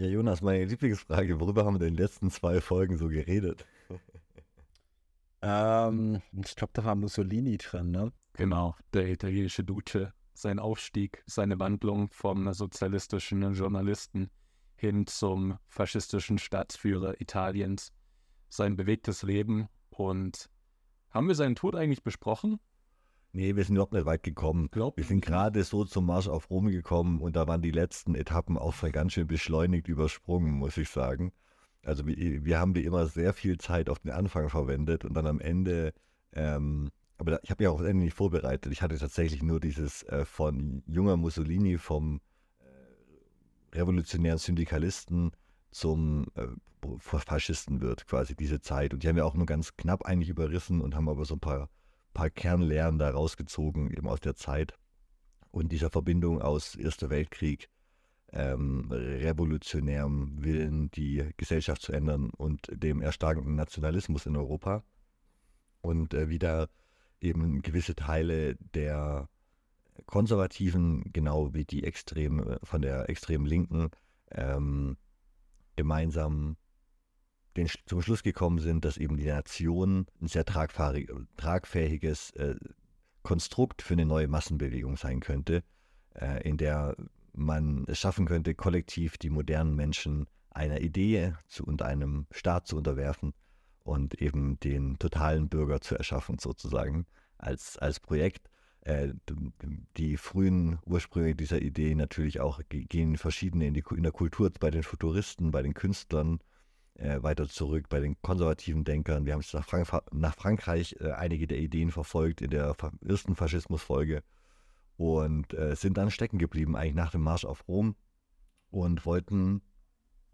Ja, Jonas, meine Lieblingsfrage, worüber haben wir in den letzten zwei Folgen so geredet? ähm, ich glaube, da war Mussolini dran, ne? Genau, der italienische Duce, sein Aufstieg, seine Wandlung vom sozialistischen Journalisten hin zum faschistischen Staatsführer Italiens, sein bewegtes Leben und haben wir seinen Tod eigentlich besprochen? Nee, wir sind überhaupt nicht weit gekommen. Glaub wir sind gerade so zum Marsch auf Rom gekommen und da waren die letzten Etappen auch ganz schön beschleunigt übersprungen, muss ich sagen. Also wir, wir haben wie immer sehr viel Zeit auf den Anfang verwendet und dann am Ende, ähm, aber ich habe ja auch das Ende nicht vorbereitet. Ich hatte tatsächlich nur dieses äh, von junger Mussolini vom äh, revolutionären Syndikalisten zum äh, Faschisten wird, quasi diese Zeit. Und die haben wir auch nur ganz knapp eigentlich überrissen und haben aber so ein paar paar Kernlehren da rausgezogen, eben aus der Zeit und dieser Verbindung aus Erster Weltkrieg, ähm, revolutionärem Willen, die Gesellschaft zu ändern und dem erstarkenden Nationalismus in Europa. Und äh, wieder eben gewisse Teile der Konservativen, genau wie die extrem, von der extremen Linken, ähm, gemeinsam den, zum Schluss gekommen sind, dass eben die Nation ein sehr tragfähiges äh, Konstrukt für eine neue Massenbewegung sein könnte, äh, in der man es schaffen könnte, kollektiv die modernen Menschen einer Idee zu, und einem Staat zu unterwerfen und eben den totalen Bürger zu erschaffen, sozusagen, als, als Projekt. Äh, die frühen Ursprünge dieser Idee natürlich auch gehen verschiedene in, die, in der Kultur bei den Futuristen, bei den Künstlern, äh, weiter zurück bei den konservativen Denkern. Wir haben nach, Frank nach Frankreich äh, einige der Ideen verfolgt in der ersten Faschismusfolge und äh, sind dann stecken geblieben, eigentlich nach dem Marsch auf Rom und wollten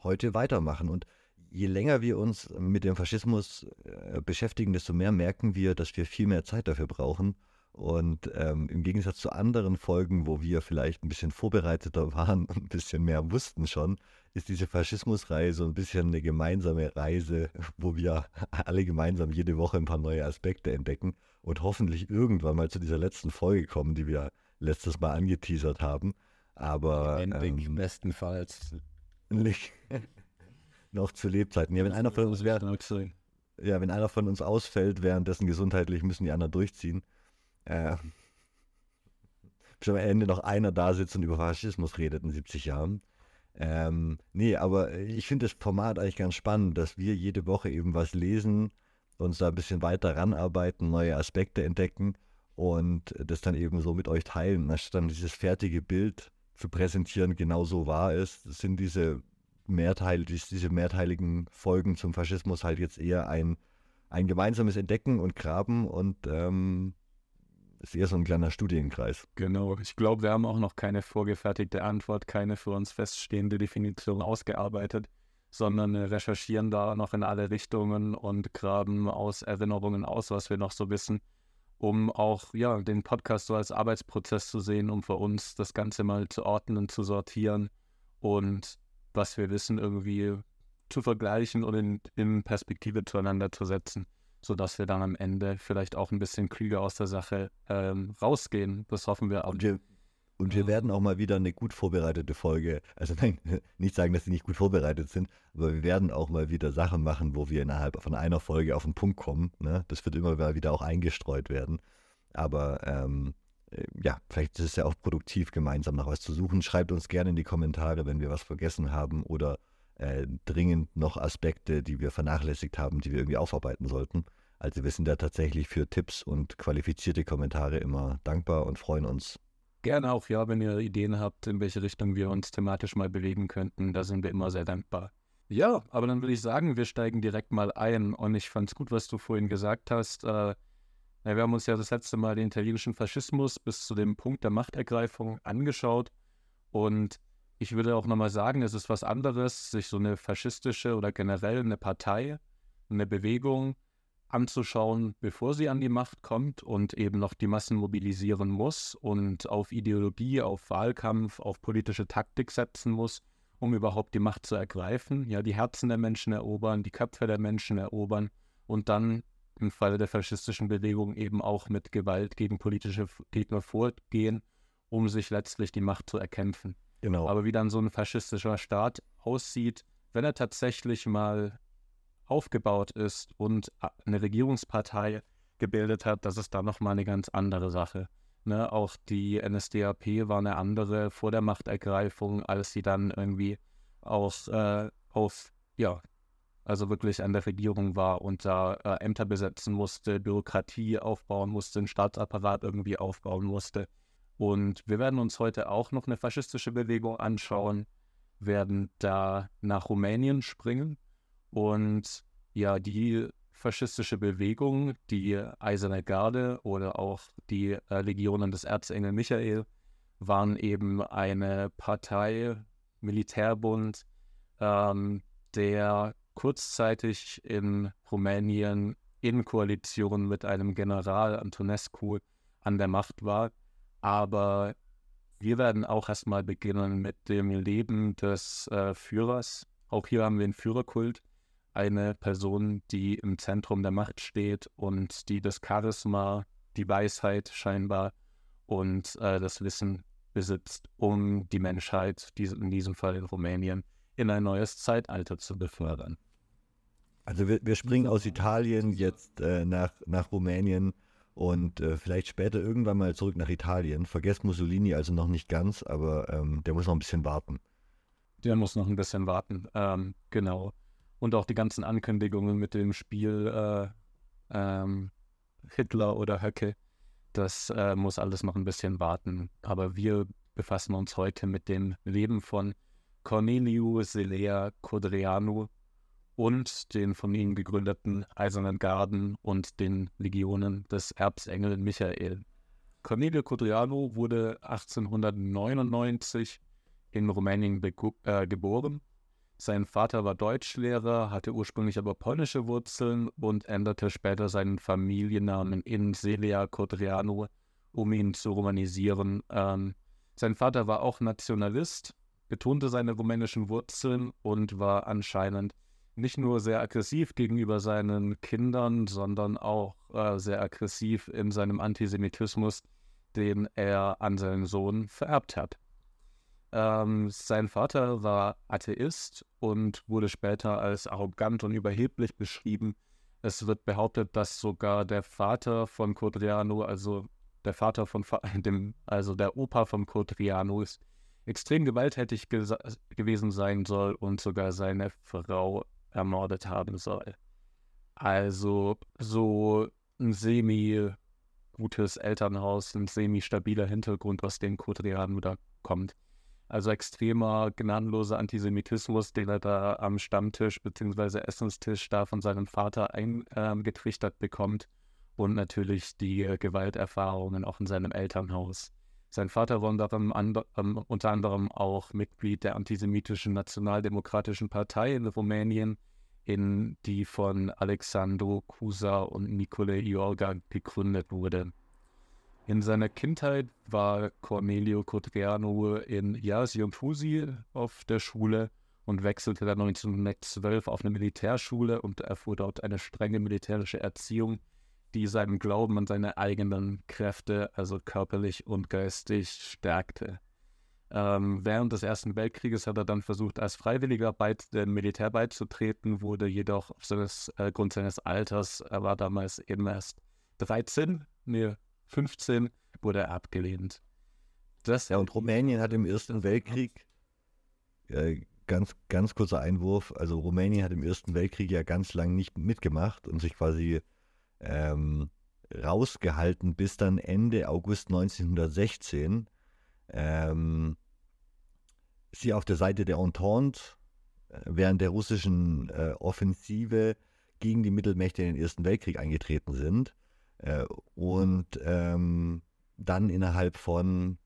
heute weitermachen. Und je länger wir uns mit dem Faschismus äh, beschäftigen, desto mehr merken wir, dass wir viel mehr Zeit dafür brauchen. Und ähm, im Gegensatz zu anderen Folgen, wo wir vielleicht ein bisschen vorbereiteter waren und ein bisschen mehr wussten schon, ist diese Faschismusreihe so ein bisschen eine gemeinsame Reise, wo wir alle gemeinsam jede Woche ein paar neue Aspekte entdecken und hoffentlich irgendwann mal zu dieser letzten Folge kommen, die wir letztes Mal angeteasert haben. Aber ähm, bestenfalls noch zu Lebzeiten. Ja, wenn einer von uns wäre, ja, wenn einer von uns ausfällt, währenddessen gesundheitlich müssen die anderen durchziehen. Äh, bis am Ende noch einer da sitzt und über Faschismus redet in 70 Jahren. Ähm, nee, aber ich finde das Format eigentlich ganz spannend, dass wir jede Woche eben was lesen, uns da ein bisschen weiter ranarbeiten, neue Aspekte entdecken und das dann eben so mit euch teilen. Anstatt dann dieses fertige Bild zu präsentieren, genau so wahr ist, sind diese Mehrteil, diese mehrteiligen Folgen zum Faschismus halt jetzt eher ein, ein gemeinsames Entdecken und Graben und ähm, ist eher so ein kleiner Studienkreis. Genau. Ich glaube, wir haben auch noch keine vorgefertigte Antwort, keine für uns feststehende Definition ausgearbeitet, sondern recherchieren da noch in alle Richtungen und graben aus Erinnerungen aus, was wir noch so wissen, um auch ja, den Podcast so als Arbeitsprozess zu sehen, um für uns das Ganze mal zu ordnen, zu sortieren und was wir wissen irgendwie zu vergleichen und in, in Perspektive zueinander zu setzen sodass wir dann am Ende vielleicht auch ein bisschen klüger aus der Sache ähm, rausgehen. Das hoffen wir auch. Und wir, und wir werden auch mal wieder eine gut vorbereitete Folge, also nein, nicht sagen, dass sie nicht gut vorbereitet sind, aber wir werden auch mal wieder Sachen machen, wo wir innerhalb von einer Folge auf den Punkt kommen. Ne? Das wird immer mal wieder auch eingestreut werden. Aber ähm, äh, ja, vielleicht ist es ja auch produktiv, gemeinsam nach was zu suchen. Schreibt uns gerne in die Kommentare, wenn wir was vergessen haben oder äh, dringend noch Aspekte, die wir vernachlässigt haben, die wir irgendwie aufarbeiten sollten. Also wir sind da tatsächlich für Tipps und qualifizierte Kommentare immer dankbar und freuen uns. Gerne auch, ja, wenn ihr Ideen habt, in welche Richtung wir uns thematisch mal bewegen könnten, da sind wir immer sehr dankbar. Ja, aber dann würde ich sagen, wir steigen direkt mal ein. Und ich fand es gut, was du vorhin gesagt hast. Äh, wir haben uns ja das letzte Mal den italienischen Faschismus bis zu dem Punkt der Machtergreifung angeschaut. Und ich würde auch nochmal sagen, es ist was anderes, sich so eine faschistische oder generell eine Partei, eine Bewegung anzuschauen, bevor sie an die Macht kommt und eben noch die Massen mobilisieren muss und auf Ideologie, auf Wahlkampf, auf politische Taktik setzen muss, um überhaupt die Macht zu ergreifen, ja, die Herzen der Menschen erobern, die Köpfe der Menschen erobern und dann im Falle der faschistischen Bewegung eben auch mit Gewalt gegen politische Gegner vorgehen, um sich letztlich die Macht zu erkämpfen. Genau. Aber wie dann so ein faschistischer Staat aussieht, wenn er tatsächlich mal aufgebaut ist und eine Regierungspartei gebildet hat, das ist dann nochmal eine ganz andere Sache. Ne? Auch die NSDAP war eine andere vor der Machtergreifung, als sie dann irgendwie aus, äh, aus ja, also wirklich an der Regierung war und da äh, Ämter besetzen musste, Bürokratie aufbauen musste, einen Staatsapparat irgendwie aufbauen musste. Und wir werden uns heute auch noch eine faschistische Bewegung anschauen, werden da nach Rumänien springen und ja, die faschistische Bewegung, die Eiserne Garde oder auch die äh, Legionen des Erzengel Michael, waren eben eine Partei, Militärbund, ähm, der kurzzeitig in Rumänien in Koalition mit einem General Antonescu an der Macht war. Aber wir werden auch erstmal beginnen mit dem Leben des äh, Führers. Auch hier haben wir einen Führerkult. Eine Person, die im Zentrum der Macht steht und die das Charisma, die Weisheit scheinbar und äh, das Wissen besitzt, um die Menschheit, in diesem Fall in Rumänien, in ein neues Zeitalter zu befördern. Also wir, wir springen aus Italien jetzt äh, nach, nach Rumänien und äh, vielleicht später irgendwann mal zurück nach Italien. Vergesst Mussolini also noch nicht ganz, aber ähm, der muss noch ein bisschen warten. Der muss noch ein bisschen warten, ähm, genau. Und auch die ganzen Ankündigungen mit dem Spiel äh, ähm, Hitler oder Höcke, das äh, muss alles noch ein bisschen warten. Aber wir befassen uns heute mit dem Leben von Corneliu Selea Codreanu, und den von ihm gegründeten Eisernen Garden und den Legionen des Erbsengel Michael. Cornelio Codriano wurde 1899 in Rumänien äh, geboren. Sein Vater war Deutschlehrer, hatte ursprünglich aber polnische Wurzeln und änderte später seinen Familiennamen in Celia Codriano, um ihn zu romanisieren. Ähm, sein Vater war auch Nationalist, betonte seine rumänischen Wurzeln und war anscheinend nicht nur sehr aggressiv gegenüber seinen Kindern, sondern auch äh, sehr aggressiv in seinem Antisemitismus, den er an seinen Sohn vererbt hat. Ähm, sein Vater war Atheist und wurde später als arrogant und überheblich beschrieben. Es wird behauptet, dass sogar der Vater von Codriano, also der Vater von dem, also der Opa von Codriano, extrem gewalttätig gewesen sein soll und sogar seine Frau ermordet haben soll. Also so ein semi-gutes Elternhaus, ein semi-stabiler Hintergrund, aus dem Kodrian da kommt. Also extremer, gnadenloser Antisemitismus, den er da am Stammtisch bzw. Essenstisch da von seinem Vater eingetrichtert äh, bekommt. Und natürlich die äh, Gewalterfahrungen auch in seinem Elternhaus. Sein Vater war unter ähm, unter anderem auch Mitglied der antisemitischen Nationaldemokratischen Partei in Rumänien, in die von Alexandru Cusa und Nicole Iorga gegründet wurde. In seiner Kindheit war Cornelio Codriano in Iasi und Fusi auf der Schule und wechselte dann 1912 auf eine Militärschule und erfuhr dort eine strenge militärische Erziehung, die seinen Glauben an seine eigenen Kräfte, also körperlich und geistig, stärkte. Ähm, während des Ersten Weltkrieges hat er dann versucht, als Freiwilliger bei dem Militär beizutreten, wurde jedoch aufgrund äh, seines Alters, er war damals eben erst 13, nee, 15, wurde er abgelehnt. Das ja, und Rumänien hat im Ersten Weltkrieg, äh, ganz, ganz kurzer Einwurf, also Rumänien hat im Ersten Weltkrieg ja ganz lang nicht mitgemacht und sich quasi ähm, rausgehalten bis dann Ende August 1916 ähm, sie auf der Seite der Entente äh, während der russischen äh, Offensive gegen die Mittelmächte in den Ersten Weltkrieg eingetreten sind äh, und ähm, dann innerhalb von,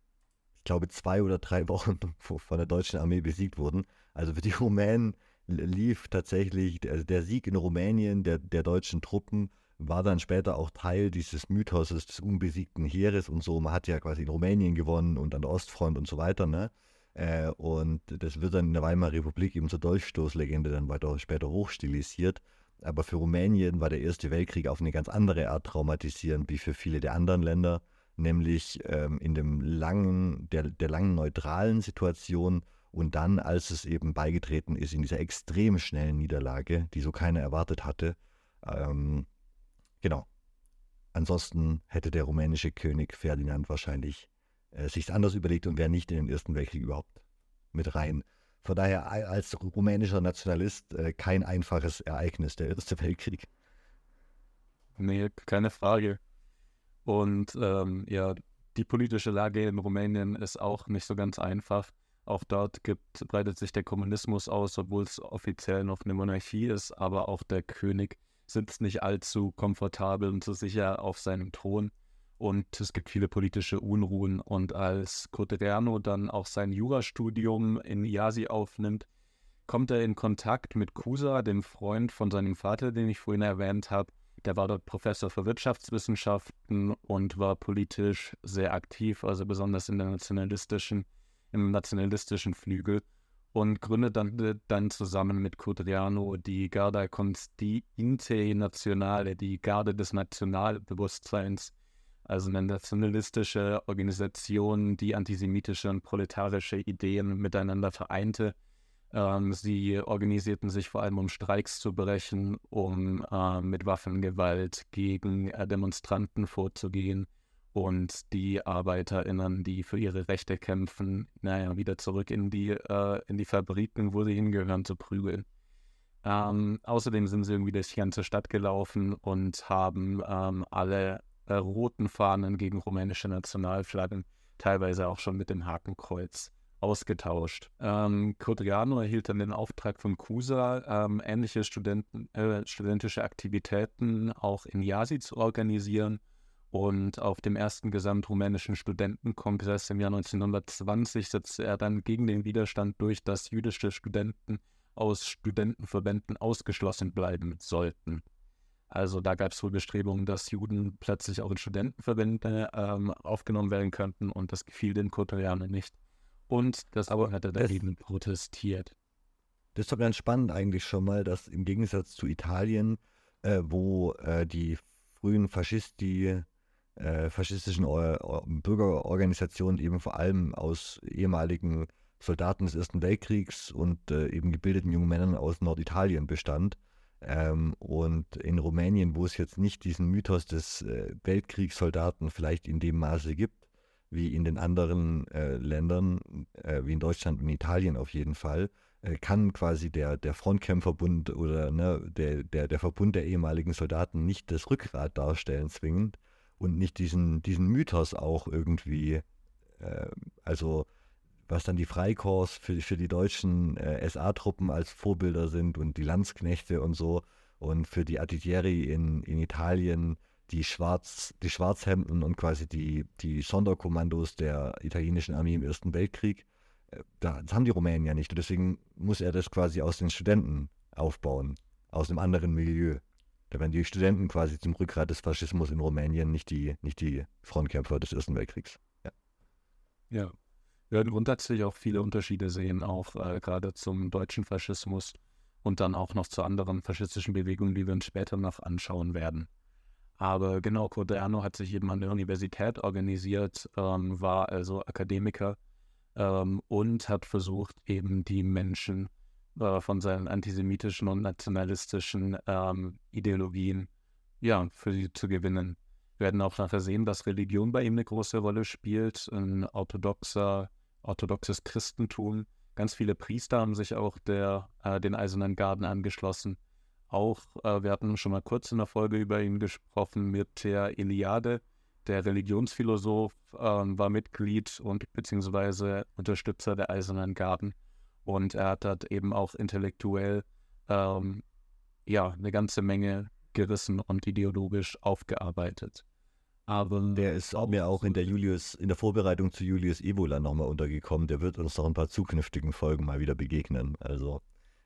ich glaube, zwei oder drei Wochen von der deutschen Armee besiegt wurden. Also für die Rumänen lief tatsächlich der, der Sieg in Rumänien der, der deutschen Truppen war dann später auch Teil dieses Mythoses des unbesiegten Heeres und so. Man hat ja quasi in Rumänien gewonnen und an der Ostfront und so weiter, ne? Äh, und das wird dann in der Weimarer Republik eben zur Dolchstoßlegende dann weiter später hochstilisiert. Aber für Rumänien war der Erste Weltkrieg auf eine ganz andere Art traumatisierend wie für viele der anderen Länder, nämlich ähm, in dem langen, der, der langen neutralen Situation Und dann, als es eben beigetreten ist in dieser extrem schnellen Niederlage, die so keiner erwartet hatte, ähm, genau. Ansonsten hätte der rumänische König Ferdinand wahrscheinlich äh, sich anders überlegt und wäre nicht in den Ersten Weltkrieg überhaupt mit rein. Von daher als rumänischer Nationalist äh, kein einfaches Ereignis, der Erste Weltkrieg. Nee, keine Frage. Und ähm, ja, die politische Lage in Rumänien ist auch nicht so ganz einfach. Auch dort gibt, breitet sich der Kommunismus aus, obwohl es offiziell noch eine Monarchie ist, aber auch der König sitzt nicht allzu komfortabel und so sicher auf seinem Thron. Und es gibt viele politische Unruhen. Und als Coteriano dann auch sein Jurastudium in Iasi aufnimmt, kommt er in Kontakt mit Kusa, dem Freund von seinem Vater, den ich vorhin erwähnt habe. Der war dort Professor für Wirtschaftswissenschaften und war politisch sehr aktiv, also besonders in der nationalistischen im nationalistischen Flügel und gründet dann, dann zusammen mit Codriano die Garda Constiinte Nazionale, die Garde des Nationalbewusstseins, also eine nationalistische Organisation, die antisemitische und proletarische Ideen miteinander vereinte. Ähm, sie organisierten sich vor allem, um Streiks zu brechen, um äh, mit Waffengewalt gegen äh, Demonstranten vorzugehen und die ArbeiterInnen, die für ihre Rechte kämpfen, naja, wieder zurück in die, äh, in die Fabriken, wo sie hingehören, zu prügeln. Ähm, außerdem sind sie irgendwie durch die ganze Stadt gelaufen und haben ähm, alle äh, roten Fahnen gegen rumänische Nationalflaggen, teilweise auch schon mit dem Hakenkreuz, ausgetauscht. Ähm, Codriano erhielt dann den Auftrag von CUSA, ähm, ähnliche Studenten, äh, studentische Aktivitäten auch in Yasi zu organisieren und auf dem ersten gesamtrumänischen Studentenkongress im Jahr 1920 setzte er dann gegen den Widerstand durch, dass jüdische Studenten aus Studentenverbänden ausgeschlossen bleiben sollten. Also da gab es wohl Bestrebungen, dass Juden plötzlich auch in Studentenverbände ähm, aufgenommen werden könnten und das gefiel den Kotorianern nicht. Und das aber hat er dagegen protestiert. Das ist doch ganz spannend eigentlich schon mal, dass im Gegensatz zu Italien, äh, wo äh, die frühen Faschisti äh, faschistischen Or Bürgerorganisationen eben vor allem aus ehemaligen Soldaten des Ersten Weltkriegs und äh, eben gebildeten jungen Männern aus Norditalien bestand. Ähm, und in Rumänien, wo es jetzt nicht diesen Mythos des äh, Weltkriegssoldaten vielleicht in dem Maße gibt, wie in den anderen äh, Ländern, äh, wie in Deutschland und Italien auf jeden Fall, äh, kann quasi der, der Frontkämpferbund oder ne, der, der, der Verbund der ehemaligen Soldaten nicht das Rückgrat darstellen zwingend, und nicht diesen, diesen Mythos auch irgendwie, äh, also was dann die Freikorps für, für die deutschen äh, SA-Truppen als Vorbilder sind und die Landsknechte und so und für die Additieri in, in Italien die, Schwarz, die Schwarzhemden und quasi die, die Sonderkommandos der italienischen Armee im Ersten Weltkrieg. Äh, das haben die Rumänen ja nicht. Und deswegen muss er das quasi aus den Studenten aufbauen, aus einem anderen Milieu. Da werden die Studenten quasi zum Rückgrat des Faschismus in Rumänien, nicht die, nicht die Frontkämpfer des Ersten Weltkriegs. Ja. ja. Wir werden grundsätzlich auch viele Unterschiede sehen, auch äh, gerade zum deutschen Faschismus und dann auch noch zu anderen faschistischen Bewegungen, die wir uns später noch anschauen werden. Aber genau, Corderno hat sich eben an der Universität organisiert, ähm, war also Akademiker ähm, und hat versucht, eben die Menschen äh, von seinen antisemitischen und nationalistischen ähm, Ideologien ja, für sie zu gewinnen. Wir werden auch nachher sehen, dass Religion bei ihm eine große Rolle spielt, ein orthodoxer, orthodoxes Christentum. Ganz viele Priester haben sich auch der, äh, den Eisernen Garden angeschlossen. Auch, äh, wir hatten schon mal kurz in der Folge über ihn gesprochen mit der Iliade. Der Religionsphilosoph äh, war Mitglied und beziehungsweise Unterstützer der Eisernen Garden. Und er hat dort eben auch intellektuell ähm, ja eine ganze Menge gerissen und ideologisch aufgearbeitet. Aber der ist auch mir auch in der Julius, in der Vorbereitung zu Julius Ebola nochmal untergekommen. Der wird uns noch ein paar zukünftigen Folgen mal wieder begegnen. Also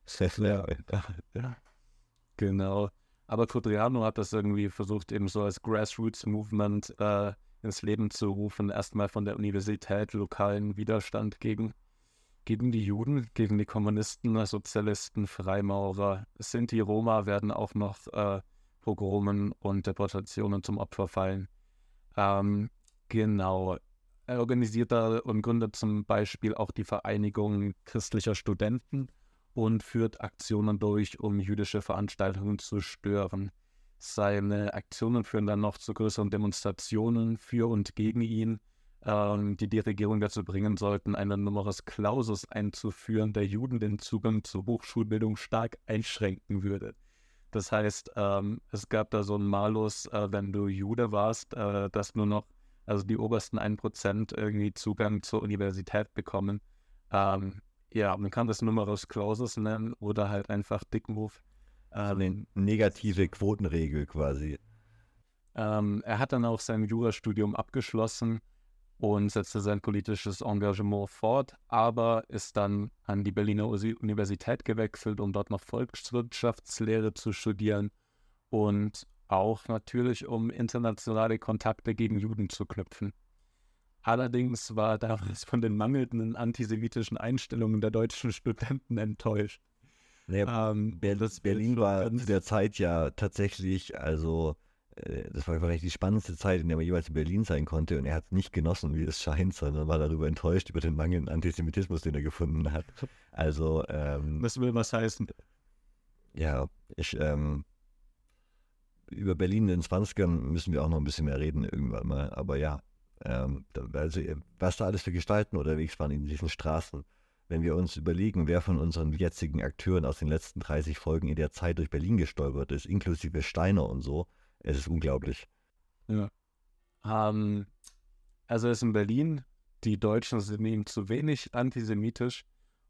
ja, ja. Genau. Aber Codriano hat das irgendwie versucht, eben so als Grassroots-Movement äh, ins Leben zu rufen. Erstmal von der Universität lokalen Widerstand gegen gegen die Juden, gegen die Kommunisten, Sozialisten, Freimaurer, Sinti, Roma werden auch noch äh, Pogromen und Deportationen zum Opfer fallen. Ähm, genau. er organisiert da und gründet zum Beispiel auch die Vereinigung christlicher Studenten und führt Aktionen durch, um jüdische Veranstaltungen zu stören. Seine Aktionen führen dann noch zu größeren Demonstrationen für und gegen ihn, ähm, die die Regierung dazu bringen sollten, einen Numerus Clausus einzuführen, der Juden den Zugang zur Hochschulbildung stark einschränken würde. Das heißt, ähm, es gab da so einen Malus, äh, wenn du Jude warst, äh, dass nur noch, also die obersten 1% irgendwie Zugang zur Universität bekommen. Ähm, ja, man kann das Numerus Clausus nennen oder halt einfach Dickmove. Also eine negative Quotenregel quasi. Ähm, er hat dann auch sein Jurastudium abgeschlossen und setzte sein politisches Engagement fort, aber ist dann an die Berliner Universität gewechselt, um dort noch Volkswirtschaftslehre zu studieren und auch natürlich, um internationale Kontakte gegen Juden zu knüpfen. Allerdings war er damals von den mangelnden antisemitischen Einstellungen der deutschen Studenten enttäuscht. Naja, ähm, Ber Berlin war zu der Zeit ja tatsächlich, also das war vielleicht die spannendste Zeit, in der man jeweils in Berlin sein konnte und er hat es nicht genossen, wie es scheint, sondern war darüber enttäuscht über den mangelnden Antisemitismus, den er gefunden hat. Also ähm, Das will was heißen. Ja, ich ähm, über Berlin in den 20ern müssen wir auch noch ein bisschen mehr reden irgendwann mal, aber ja, ähm, also was da alles für Gestalten unterwegs waren in diesen Straßen wenn wir uns überlegen, wer von unseren jetzigen Akteuren aus den letzten 30 Folgen in der Zeit durch Berlin gestolpert ist, inklusive Steiner und so, es ist unglaublich. Ja. Ähm, also ist in Berlin, die Deutschen sind ihm zu wenig antisemitisch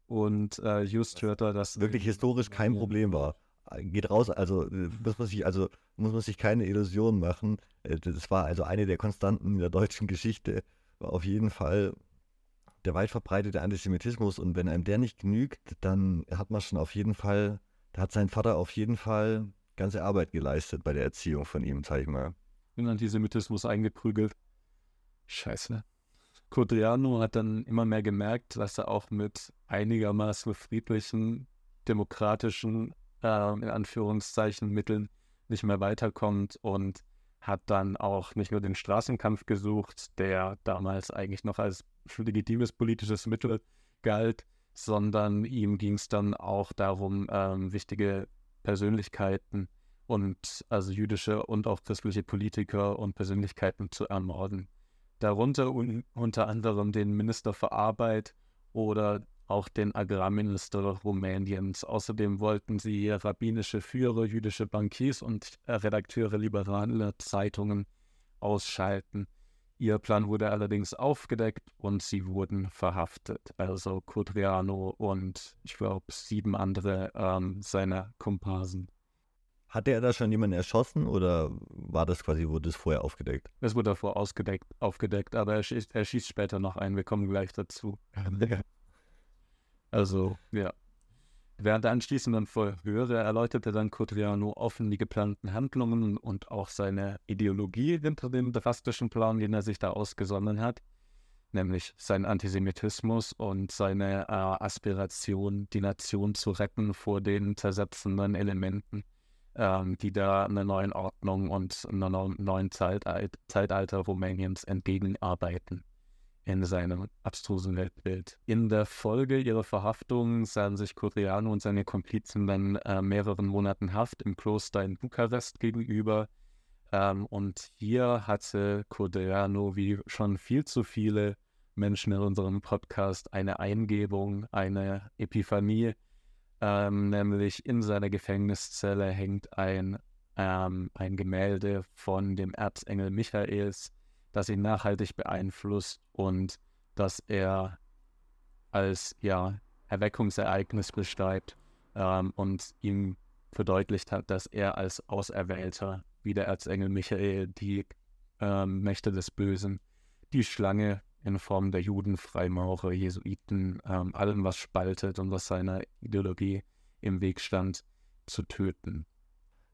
und äh, Just hört da, dass wirklich historisch kein Problem war. Geht raus, also äh, muss man sich, also muss man sich keine Illusionen machen. Äh, das war also eine der Konstanten in der deutschen Geschichte. War auf jeden Fall der weit verbreitete Antisemitismus und wenn einem der nicht genügt, dann hat man schon auf jeden Fall, da hat sein Vater auf jeden Fall ganze Arbeit geleistet bei der Erziehung von ihm, sag ich mal. In Antisemitismus eingeprügelt. Scheiße. Codriano hat dann immer mehr gemerkt, dass er auch mit einigermaßen friedlichen, demokratischen, äh, in Anführungszeichen, Mitteln nicht mehr weiterkommt und hat dann auch nicht nur den Straßenkampf gesucht, der damals eigentlich noch als legitimes politisches Mittel galt, sondern ihm ging es dann auch darum, ähm, wichtige Persönlichkeiten und also jüdische und auch christliche Politiker und Persönlichkeiten zu ermorden. Darunter un unter anderem den Minister für Arbeit oder auch den Agrarminister Rumäniens. Außerdem wollten sie rabbinische Führer, jüdische Bankiers und Redakteure liberaler Zeitungen ausschalten. Ihr Plan wurde allerdings aufgedeckt und sie wurden verhaftet. Also Codriano und ich glaube sieben andere ähm, seiner Komparsen. Hatte er da schon jemanden erschossen oder war das quasi, wurde es vorher aufgedeckt? Es wurde davor ausgedeckt, aufgedeckt, aber er schießt, er schießt später noch ein. Wir kommen gleich dazu. also, ja. Während der anschließenden Verhöre erläuterte dann Codriano offen die geplanten Handlungen und auch seine Ideologie hinter dem drastischen Plan, den er sich da ausgesonnen hat, nämlich sein Antisemitismus und seine äh, Aspiration, die Nation zu retten vor den zersetzenden Elementen, ähm, die da einer neuen Ordnung und einer neuen Zeitalter Rumäniens entgegenarbeiten in seinem abstrusen Weltbild. In der Folge ihrer Verhaftung sahen sich Codriano und seine Komplizen dann äh, mehreren Monaten Haft im Kloster in Bukarest gegenüber. Ähm, und hier hatte Codriano, wie schon viel zu viele Menschen in unserem Podcast, eine Eingebung, eine Epiphanie. Ähm, nämlich in seiner Gefängniszelle hängt ein, ähm, ein Gemälde von dem Erzengel Michaels, das ihn nachhaltig beeinflusst und das er als ja, Erweckungsereignis beschreibt ähm, und ihm verdeutlicht hat, dass er als Auserwählter, wie der Erzengel Michael, die ähm, Mächte des Bösen, die Schlange in Form der Juden, Freimaurer, Jesuiten, ähm, allem, was spaltet und was seiner Ideologie im Weg stand, zu töten.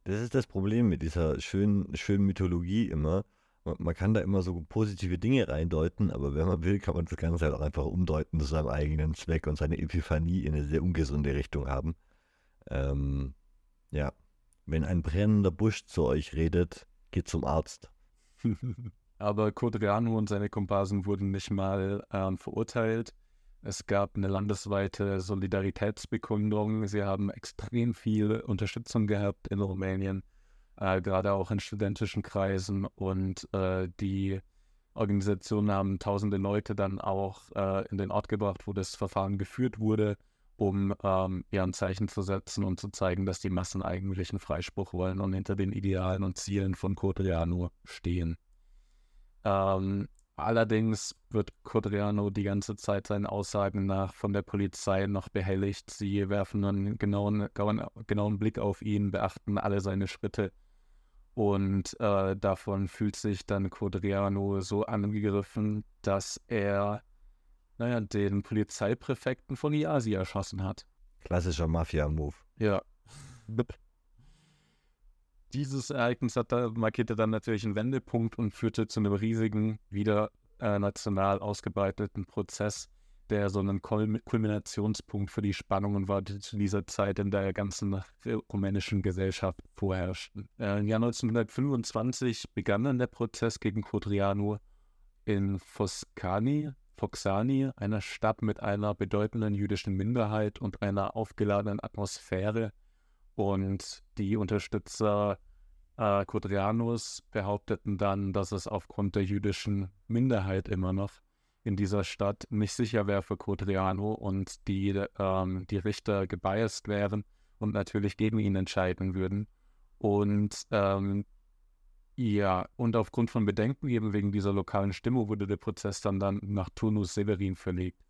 Das ist das Problem mit dieser schönen, schönen Mythologie immer man kann da immer so positive Dinge reindeuten, aber wenn man will, kann man das Ganze halt auch einfach umdeuten zu seinem eigenen Zweck und seine Epiphanie in eine sehr ungesunde Richtung haben. Ähm, ja, wenn ein brennender Busch zu euch redet, geht zum Arzt. Aber Codreanu und seine Komparsen wurden nicht mal ähm, verurteilt. Es gab eine landesweite Solidaritätsbekundung. Sie haben extrem viel Unterstützung gehabt in Rumänien, äh, gerade auch in studentischen Kreisen. Und äh, die Organisationen haben tausende Leute dann auch äh, in den Ort gebracht, wo das Verfahren geführt wurde, um ähm, ja, ein Zeichen zu setzen und zu zeigen, dass die Massen eigentlich einen Freispruch wollen und hinter den Idealen und Zielen von Codreanu stehen. Ähm, allerdings wird Codreanu die ganze Zeit seinen Aussagen nach von der Polizei noch behelligt. Sie werfen einen genauen, genauen Blick auf ihn, beachten alle seine Schritte. Und äh, davon fühlt sich dann Codreanu so angegriffen, dass er, naja, den Polizeipräfekten von Iasi erschossen hat. Klassischer Mafia-Move. Ja. Dieses Ereignis hat da, markierte dann natürlich einen Wendepunkt und führte zu einem riesigen, wieder äh, national ausgebreiteten Prozess, der so ein Kulminationspunkt für die Spannungen war, die zu dieser Zeit in der ganzen rumänischen Gesellschaft vorherrschten. Äh, Im Jahr 1925 begann dann der Prozess gegen Codrianu in Foscani, Foxani, einer Stadt mit einer bedeutenden jüdischen Minderheit und einer aufgeladenen Atmosphäre, und die Unterstützer äh, Kodrianus behaupteten dann, dass es aufgrund der jüdischen Minderheit immer noch in dieser Stadt nicht sicher wäre für Codriano und die, ähm, die Richter gebiased wären und natürlich gegen ihn entscheiden würden. Und ähm, ja, und aufgrund von Bedenken eben wegen dieser lokalen Stimmung wurde der Prozess dann, dann nach Turnus Severin verlegt.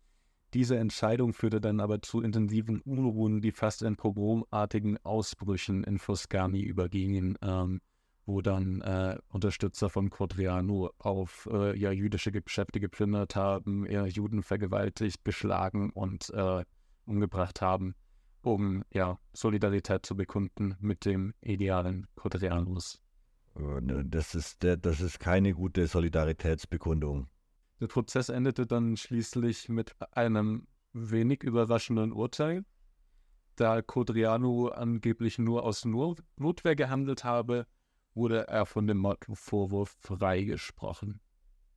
Diese Entscheidung führte dann aber zu intensiven Unruhen, die fast in pogromartigen Ausbrüchen in Foscani übergingen, ähm, wo dann äh, Unterstützer von Codriano auf äh, ja, jüdische Geschäfte geplündert haben, eher Juden vergewaltigt, geschlagen und äh, umgebracht haben, um ja, Solidarität zu bekunden mit dem idealen Codrianus. Äh, ne, das ist, der, das ist keine gute Solidaritätsbekundung. Der Prozess endete dann schließlich mit einem wenig überraschenden Urteil. Da Codriano angeblich nur aus Notwehr gehandelt habe, wurde er von dem Mordvorwurf freigesprochen.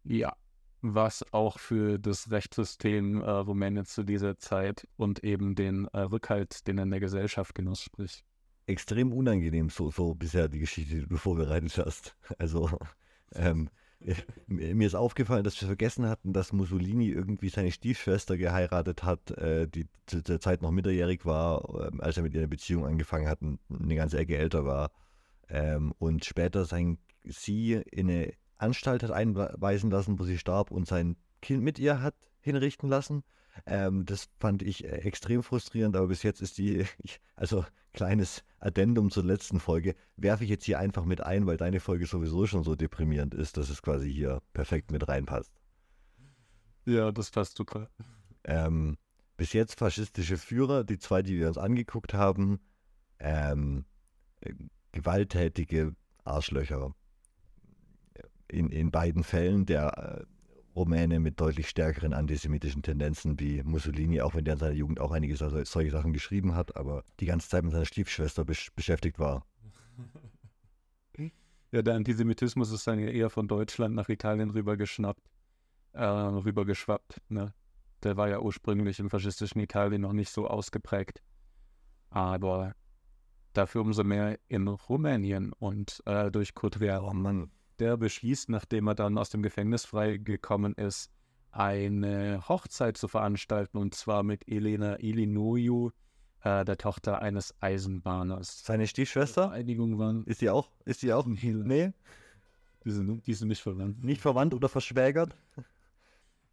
Ja, was auch für das Rechtssystem äh, Rumäniens zu dieser Zeit und eben den äh, Rückhalt, den er in der Gesellschaft genoss, spricht. Extrem unangenehm, so, so bisher die Geschichte, die du vorbereitet hast. Also, ähm, mir ist aufgefallen, dass wir vergessen hatten, dass Mussolini irgendwie seine Stiefschwester geheiratet hat, äh, die zu der Zeit noch minderjährig war, äh, als er mit ihr eine Beziehung angefangen hat und eine ganze Ecke älter war. Ähm, und später sein, sie in eine Anstalt hat einweisen lassen, wo sie starb und sein Kind mit ihr hat hinrichten lassen. Ähm, das fand ich äh, extrem frustrierend, aber bis jetzt ist die, ich, also kleines Addendum zur letzten Folge, werfe ich jetzt hier einfach mit ein, weil deine Folge sowieso schon so deprimierend ist, dass es quasi hier perfekt mit reinpasst. Ja, das passt super. Ähm, bis jetzt faschistische Führer, die zwei, die wir uns angeguckt haben, ähm, äh, gewalttätige Arschlöcher. In, in beiden Fällen der äh, Rumäne mit deutlich stärkeren antisemitischen Tendenzen wie Mussolini, auch wenn der in seiner Jugend auch einige solche Sachen geschrieben hat, aber die ganze Zeit mit seiner Stiefschwester besch beschäftigt war. Ja, der Antisemitismus ist dann eher von Deutschland nach Italien rübergeschnappt, äh, rübergeschwappt. Ne? Der war ja ursprünglich im faschistischen Italien noch nicht so ausgeprägt. Aber dafür umso mehr in Rumänien und äh, durch Codrearo. Oh Mann, der beschließt, nachdem er dann aus dem Gefängnis freigekommen ist, eine Hochzeit zu veranstalten und zwar mit Elena Ilinoiu, äh, der Tochter eines Eisenbahners. Seine Stiefschwester? Einigung waren. Ist sie auch? Ist sie auch? Nee. Die sind, die sind nicht verwandt. Nicht verwandt oder verschwägert?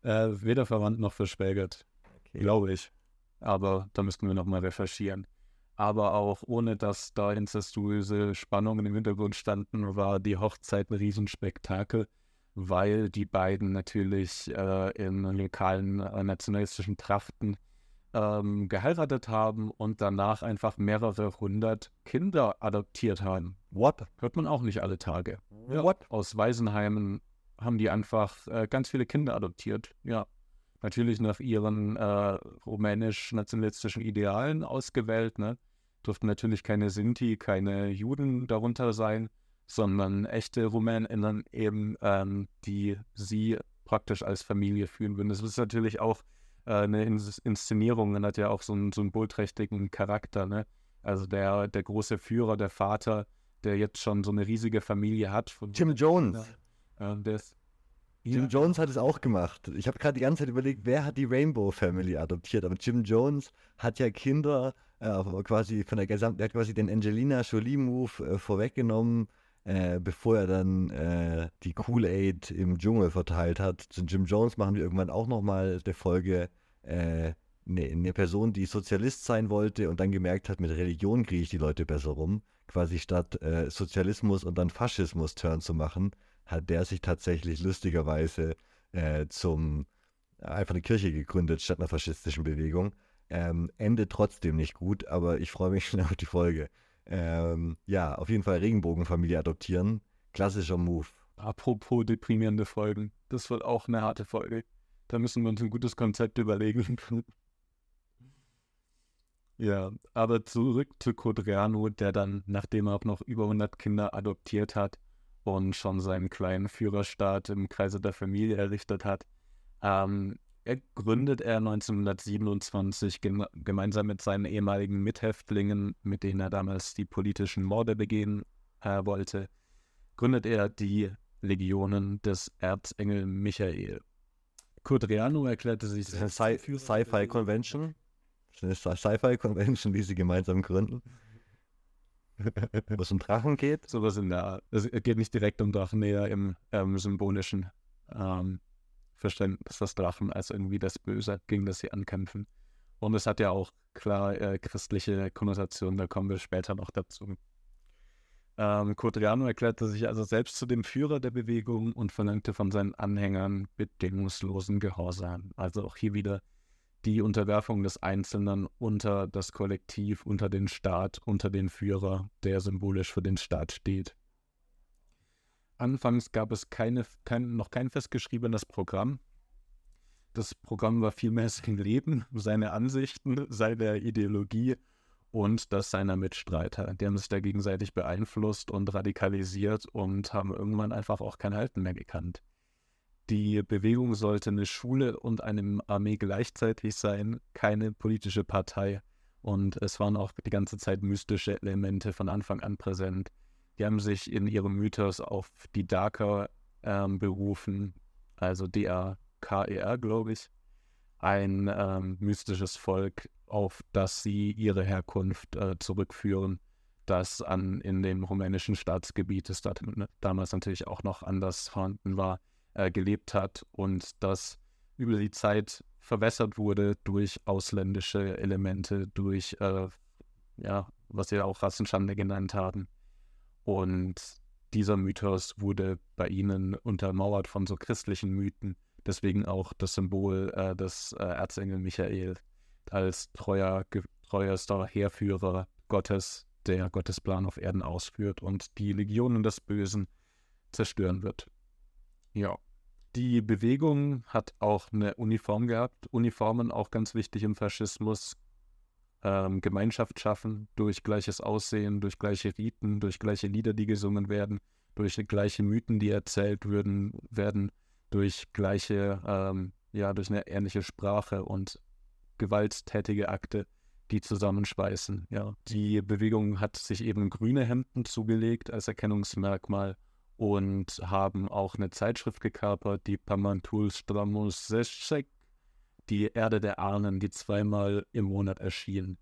Äh, weder verwandt noch verschwägert. Okay. Glaube ich. Aber da müssten wir nochmal recherchieren aber auch ohne dass da incestuöse Spannungen im Hintergrund standen, war die Hochzeit ein Riesenspektakel, weil die beiden natürlich äh, in lokalen äh, nationalistischen Trachten ähm, geheiratet haben und danach einfach mehrere hundert Kinder adoptiert haben. What? Hört man auch nicht alle Tage. What? Aus Waisenheimen haben die einfach äh, ganz viele Kinder adoptiert. Ja, natürlich nach ihren äh, rumänisch-nationalistischen Idealen ausgewählt. Ne? Durften natürlich keine Sinti, keine Juden darunter sein, sondern echte RumänInnen eben, ähm, die sie praktisch als Familie führen würden. Das ist natürlich auch äh, eine Inszenierung und hat ja auch so einen symbolträchtigen Charakter. Ne? Also der, der große Führer, der Vater, der jetzt schon so eine riesige Familie hat. Jim Jones. Ja, der ist, Jim ja. Jones hat es auch gemacht. Ich habe gerade die ganze Zeit überlegt, wer hat die Rainbow Family adoptiert. Aber Jim Jones hat ja Kinder äh, quasi von der gesamten, der hat quasi den Angelina Jolie Move äh, vorweggenommen, äh, bevor er dann äh, die Kool-Aid im Dschungel verteilt hat. Zu Jim Jones machen wir irgendwann auch nochmal eine Folge. Eine, äh, eine Person, die Sozialist sein wollte und dann gemerkt hat, mit Religion kriege ich die Leute besser rum. Quasi statt äh, Sozialismus und dann Faschismus-Turn zu machen, hat der sich tatsächlich lustigerweise zum einfach eine Kirche gegründet statt einer faschistischen Bewegung. Ähm, endet trotzdem nicht gut, aber ich freue mich schon auf die Folge. Ähm, ja, auf jeden Fall Regenbogenfamilie adoptieren. Klassischer Move. Apropos deprimierende Folgen. Das wird auch eine harte Folge. Da müssen wir uns ein gutes Konzept überlegen. ja, aber zurück zu Codriano, der dann, nachdem er auch noch über 100 Kinder adoptiert hat und schon seinen kleinen Führerstaat im Kreise der Familie errichtet hat, ähm, er gründet er 1927 gem gemeinsam mit seinen ehemaligen Mithäftlingen, mit denen er damals die politischen Morde begehen äh, wollte, gründet er die Legionen des Erzengel Michael. Kurt Reano erklärte sich Sci-Fi Convention. Eine Sci-Fi Convention, die sie gemeinsam gründen. Wo es um Drachen geht? Sowas in der Art. Es geht nicht direkt um Drachen, eher im ähm, symbolischen. Ähm, Verständnis des Drachen als irgendwie das Böse, gegen das sie ankämpfen. Und es hat ja auch klar äh, christliche Konnotationen, da kommen wir später noch dazu. Ähm, Codriano erklärte sich also selbst zu dem Führer der Bewegung und verlangte von seinen Anhängern bedingungslosen Gehorsam. Also auch hier wieder die Unterwerfung des Einzelnen unter das Kollektiv, unter den Staat, unter den Führer, der symbolisch für den Staat steht. Anfangs gab es keine, kein, noch kein festgeschriebenes Programm. Das Programm war vielmehr sein Leben, seine Ansichten, seine Ideologie und das seiner Mitstreiter. Die haben sich da gegenseitig beeinflusst und radikalisiert und haben irgendwann einfach auch kein Halten mehr gekannt. Die Bewegung sollte eine Schule und eine Armee gleichzeitig sein, keine politische Partei. Und es waren auch die ganze Zeit mystische Elemente von Anfang an präsent. Die haben sich in ihrem Mythos auf die Darker ähm, berufen, also D-A-K-E-R, glaube ich. Ein ähm, mystisches Volk, auf das sie ihre Herkunft äh, zurückführen, das an, in dem rumänischen Staatsgebiet, das da, damals natürlich auch noch anders vorhanden war, äh, gelebt hat und das über die Zeit verwässert wurde durch ausländische Elemente, durch, äh, ja, was sie auch Rassenschande genannt haben. Und dieser Mythos wurde bei ihnen untermauert von so christlichen Mythen. Deswegen auch das Symbol äh, des äh, Erzengel Michael als treuer, treuester Heerführer Gottes, der Gottes Plan auf Erden ausführt und die Legionen des Bösen zerstören wird. Ja. Die Bewegung hat auch eine Uniform gehabt. Uniformen auch ganz wichtig im Faschismus ähm, Gemeinschaft schaffen durch gleiches Aussehen, durch gleiche Riten, durch gleiche Lieder, die gesungen werden, durch gleiche Mythen, die erzählt würden, werden, durch gleiche, ähm, ja, durch eine ähnliche Sprache und gewalttätige Akte, die zusammenschweißen. Ja, die Bewegung hat sich eben grüne Hemden zugelegt als Erkennungsmerkmal und haben auch eine Zeitschrift gekapert, die Pamantul Stramusesek die Erde der Ahnen, die zweimal im Monat erschien.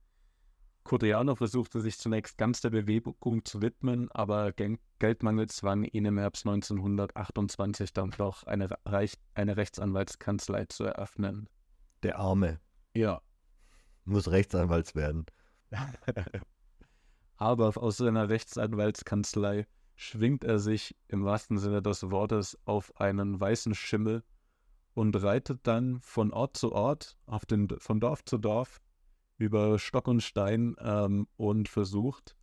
Codriano versuchte sich zunächst ganz der Bewegung zu widmen, aber Geldmangel zwang ihn im Herbst 1928 dann doch eine, Reich eine Rechtsanwaltskanzlei zu eröffnen. Der Arme. Ja. Muss Rechtsanwalts werden. aber aus seiner Rechtsanwaltskanzlei schwingt er sich im wahrsten Sinne des Wortes auf einen weißen Schimmel und reitet dann von Ort zu Ort, auf den, von Dorf zu Dorf, über Stock und Stein ähm, und versucht,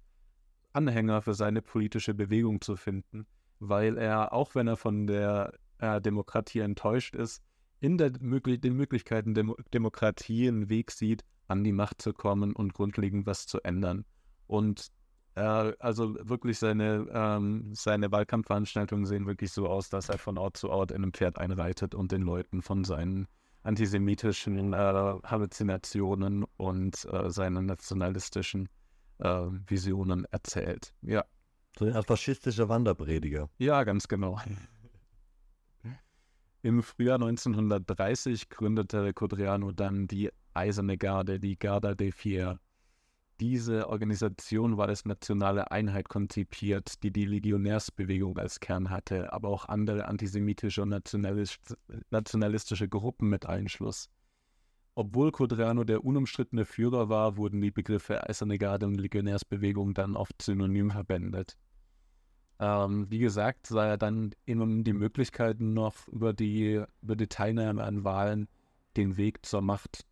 Anhänger für seine politische Bewegung zu finden, weil er, auch wenn er von der äh, Demokratie enttäuscht ist, in der, den Möglichkeiten der Demokratie einen Weg sieht, an die Macht zu kommen und grundlegend was zu ändern. Und also wirklich seine, ähm, seine Wahlkampfveranstaltungen sehen wirklich so aus, dass er von Ort zu Ort in einem Pferd einreitet und den Leuten von seinen antisemitischen äh, Halluzinationen und äh, seinen nationalistischen äh, Visionen erzählt. Ja. So ein faschistischer Wanderprediger. Ja, ganz genau. Im Frühjahr 1930 gründete Codriano dann die Eiserne Garde, die Garda dei Fier. Diese Organisation war als nationale Einheit konzipiert, die die Legionärsbewegung als Kern hatte, aber auch andere antisemitische und nationalistische Gruppen mit einschloss. Obwohl Codriano der unumstrittene Führer war, wurden die Begriffe Eiserne Garde und Legionärsbewegung dann oft synonym verwendet. Ähm, wie gesagt, sah er dann immer die Möglichkeiten noch über die, über die Teilnahme an Wahlen den Weg zur Macht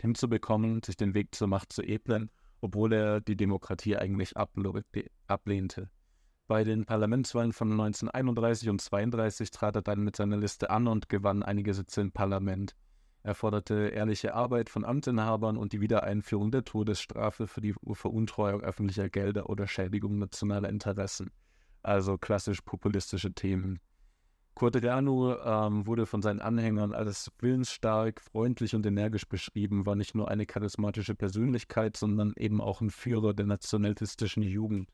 hinzubekommen, sich den Weg zur Macht zu ebnen, obwohl er die Demokratie eigentlich ablehnte. Bei den Parlamentswahlen von 1931 und 1932 trat er dann mit seiner Liste an und gewann einige Sitze im Parlament. Er forderte ehrliche Arbeit von Amtsinhabern und die Wiedereinführung der Todesstrafe für die Veruntreuung öffentlicher Gelder oder Schädigung nationaler Interessen. Also klassisch populistische Themen. Quadrano ähm, wurde von seinen Anhängern als willensstark, freundlich und energisch beschrieben, war nicht nur eine charismatische Persönlichkeit, sondern eben auch ein Führer der nationalistischen Jugend.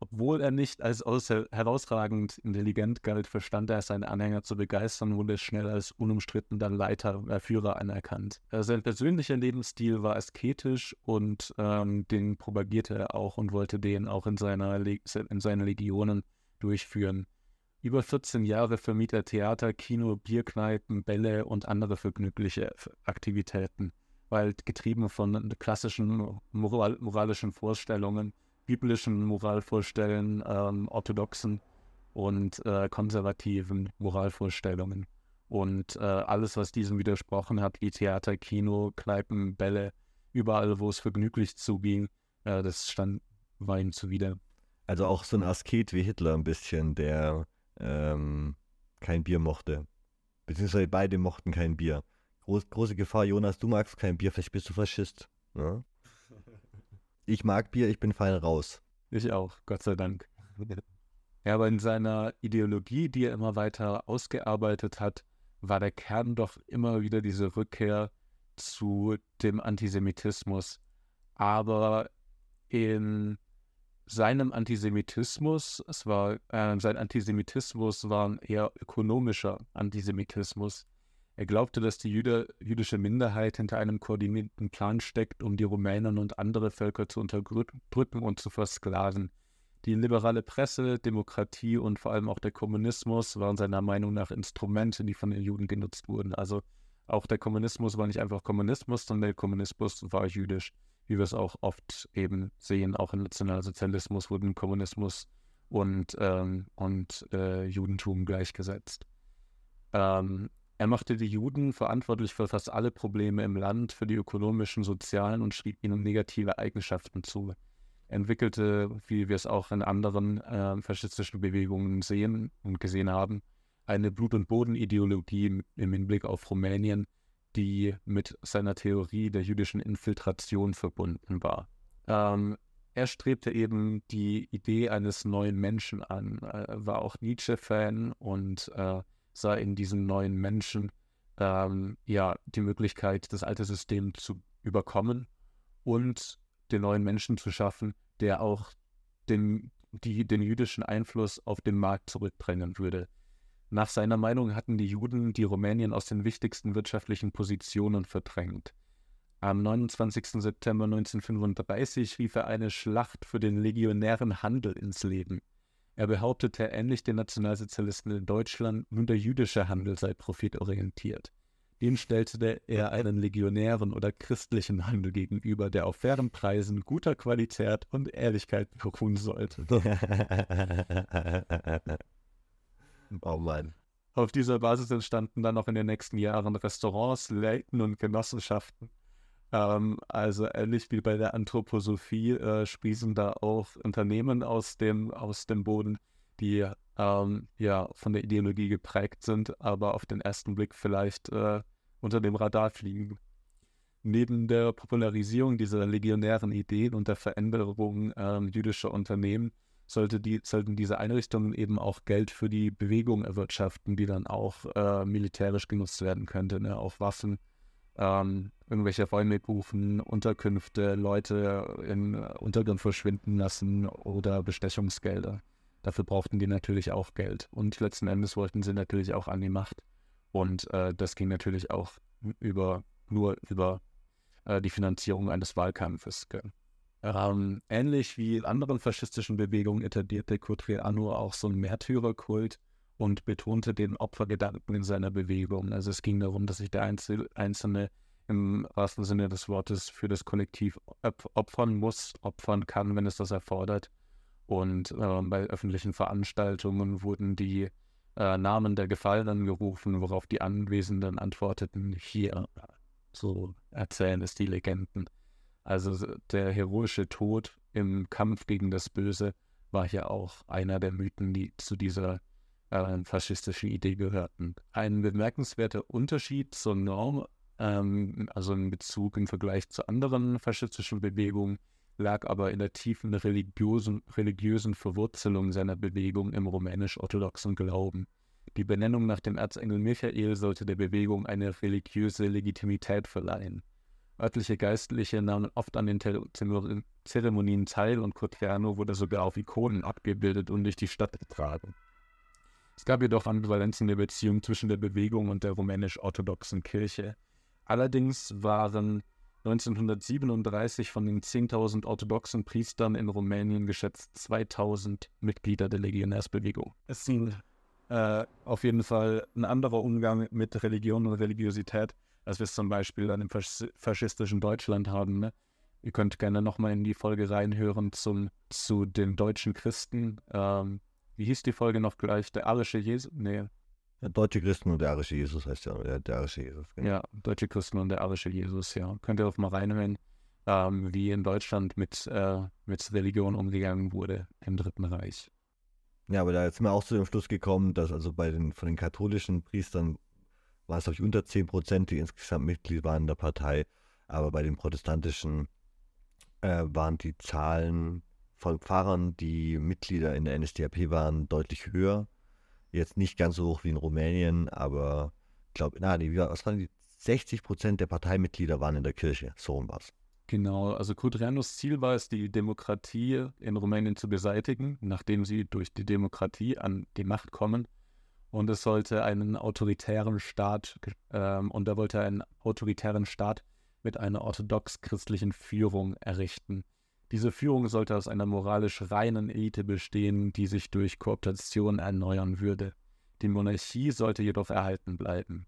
Obwohl er nicht als herausragend intelligent galt, verstand er seine Anhänger zu begeistern wurde schnell als unumstrittener Leiter, äh, Führer anerkannt. Äh, sein persönlicher Lebensstil war asketisch und ähm, den propagierte er auch und wollte den auch in, seiner Le in seinen Legionen durchführen. Über 14 Jahre vermied er Theater, Kino, Bierkneipen, Bälle und andere vergnügliche Aktivitäten, weil getrieben von klassischen moral moralischen Vorstellungen biblischen Moralvorstellungen, ähm, orthodoxen und äh, konservativen Moralvorstellungen. Und äh, alles, was diesem widersprochen hat, wie Theater, Kino, Kneipen, Bälle, überall, wo es vergnüglich zuging, äh, das stand, war ihm zuwider. Also auch so ein Asket wie Hitler ein bisschen, der ähm, kein Bier mochte. Beziehungsweise beide mochten kein Bier. Groß, große Gefahr, Jonas, du magst kein Bier, vielleicht bist du Faschist. Ja? Ne? Ich mag Bier, ich bin fein raus. Ich auch, Gott sei Dank. Ja, aber in seiner Ideologie, die er immer weiter ausgearbeitet hat, war der Kern doch immer wieder diese Rückkehr zu dem Antisemitismus. Aber in seinem Antisemitismus, es war, äh, sein Antisemitismus war ein eher ökonomischer Antisemitismus. Er glaubte, dass die Jüde, jüdische Minderheit hinter einem koordinierten Plan steckt, um die Rumänen und andere Völker zu unterdrücken und zu versklaven. Die liberale Presse, Demokratie und vor allem auch der Kommunismus waren seiner Meinung nach Instrumente, die von den Juden genutzt wurden. Also auch der Kommunismus war nicht einfach Kommunismus, sondern der Kommunismus war jüdisch, wie wir es auch oft eben sehen. Auch im Nationalsozialismus wurden Kommunismus und, ähm, und äh, Judentum gleichgesetzt. Ähm, er machte die Juden verantwortlich für fast alle Probleme im Land, für die ökonomischen, sozialen und schrieb ihnen negative Eigenschaften zu. Entwickelte, wie wir es auch in anderen äh, faschistischen Bewegungen sehen und gesehen haben, eine Blut- und Bodenideologie im Hinblick auf Rumänien, die mit seiner Theorie der jüdischen Infiltration verbunden war. Ähm, er strebte eben die Idee eines neuen Menschen an, er war auch Nietzsche-Fan und äh, sah in diesen neuen Menschen ähm, ja die Möglichkeit, das alte System zu überkommen und den neuen Menschen zu schaffen, der auch den, die, den jüdischen Einfluss auf den Markt zurückdrängen würde. Nach seiner Meinung hatten die Juden die Rumänien aus den wichtigsten wirtschaftlichen Positionen verdrängt. Am 29. September 1935 rief er eine Schlacht für den legionären Handel ins Leben. Er behauptete, ähnlich den Nationalsozialisten in Deutschland, nur der jüdische Handel sei profitorientiert. Dem stellte er einen legionären oder christlichen Handel gegenüber, der auf fairen Preisen, guter Qualität und Ehrlichkeit beruhen sollte. oh Mann. Auf dieser Basis entstanden dann auch in den nächsten Jahren Restaurants, Läden und Genossenschaften. Ähm, also ähnlich wie bei der Anthroposophie äh, sprießen da auch Unternehmen aus dem, aus dem Boden, die ähm, ja von der Ideologie geprägt sind, aber auf den ersten Blick vielleicht äh, unter dem Radar fliegen. neben der Popularisierung dieser legionären Ideen und der Veränderung ähm, jüdischer Unternehmen sollte die, sollten diese Einrichtungen eben auch Geld für die Bewegung erwirtschaften, die dann auch äh, militärisch genutzt werden könnte, ne? auch Waffen, ähm, irgendwelche Räume buchen, Unterkünfte, Leute in Untergrund verschwinden lassen oder Bestechungsgelder. Dafür brauchten die natürlich auch Geld. Und letzten Endes wollten sie natürlich auch an die Macht. Und äh, das ging natürlich auch über nur über äh, die Finanzierung eines Wahlkampfes. Ähm, ähnlich wie in anderen faschistischen Bewegungen etablierte Codreanu auch so einen Märtyrerkult und betonte den Opfergedanken in seiner Bewegung. Also es ging darum, dass sich der Einzel Einzelne im wahrsten Sinne des Wortes für das Kollektiv opfern muss, opfern kann, wenn es das erfordert. Und äh, bei öffentlichen Veranstaltungen wurden die äh, Namen der Gefallenen gerufen, worauf die Anwesenden antworteten, hier. So erzählen es die Legenden. Also der heroische Tod im Kampf gegen das Böse war hier auch einer der Mythen, die zu dieser äh, faschistischen Idee gehörten. Ein bemerkenswerter Unterschied zur Norm, ähm, also in Bezug im Vergleich zu anderen faschistischen Bewegungen, lag aber in der tiefen religiösen, religiösen Verwurzelung seiner Bewegung im rumänisch-orthodoxen Glauben. Die Benennung nach dem Erzengel Michael sollte der Bewegung eine religiöse Legitimität verleihen. Örtliche Geistliche nahmen oft an den Zeremonien teil und Cotriano wurde sogar auf Ikonen abgebildet und durch die Stadt getragen. Es gab jedoch Ambivalenzen der Beziehung zwischen der Bewegung und der rumänisch-orthodoxen Kirche. Allerdings waren 1937 von den 10.000 orthodoxen Priestern in Rumänien geschätzt 2.000 Mitglieder der Legionärsbewegung. Es sind äh, auf jeden Fall ein anderer Umgang mit Religion und Religiosität, als wir es zum Beispiel an dem fas faschistischen Deutschland haben. Ne? Ihr könnt gerne nochmal in die Folge reinhören zum, zu den deutschen Christen. Ähm, wie hieß die Folge noch gleich? Der arische Jesus? Nee. Der deutsche Christen und der arische Jesus heißt ja, der, der arische Jesus. Genau. Ja, deutsche Christen und der arische Jesus, ja. Könnt ihr auch mal reinhören, ähm, wie in Deutschland mit, äh, mit Religion umgegangen wurde im Dritten Reich. Ja, aber da sind wir auch zu dem Schluss gekommen, dass also bei den von den katholischen Priestern war es, glaube ich, unter 10 Prozent, die insgesamt Mitglied waren in der Partei. Aber bei den protestantischen äh, waren die Zahlen von Pfarrern, die Mitglieder in der NSDAP waren, deutlich höher. Jetzt nicht ganz so hoch wie in Rumänien, aber ich glaube, na, die, was waren die? 60 Prozent der Parteimitglieder waren in der Kirche. So war es. Genau, also Kudrianos Ziel war es, die Demokratie in Rumänien zu beseitigen, nachdem sie durch die Demokratie an die Macht kommen. Und es sollte einen autoritären Staat, ähm, und er wollte einen autoritären Staat mit einer orthodox-christlichen Führung errichten. Diese Führung sollte aus einer moralisch reinen Elite bestehen, die sich durch Kooptation erneuern würde. Die Monarchie sollte jedoch erhalten bleiben.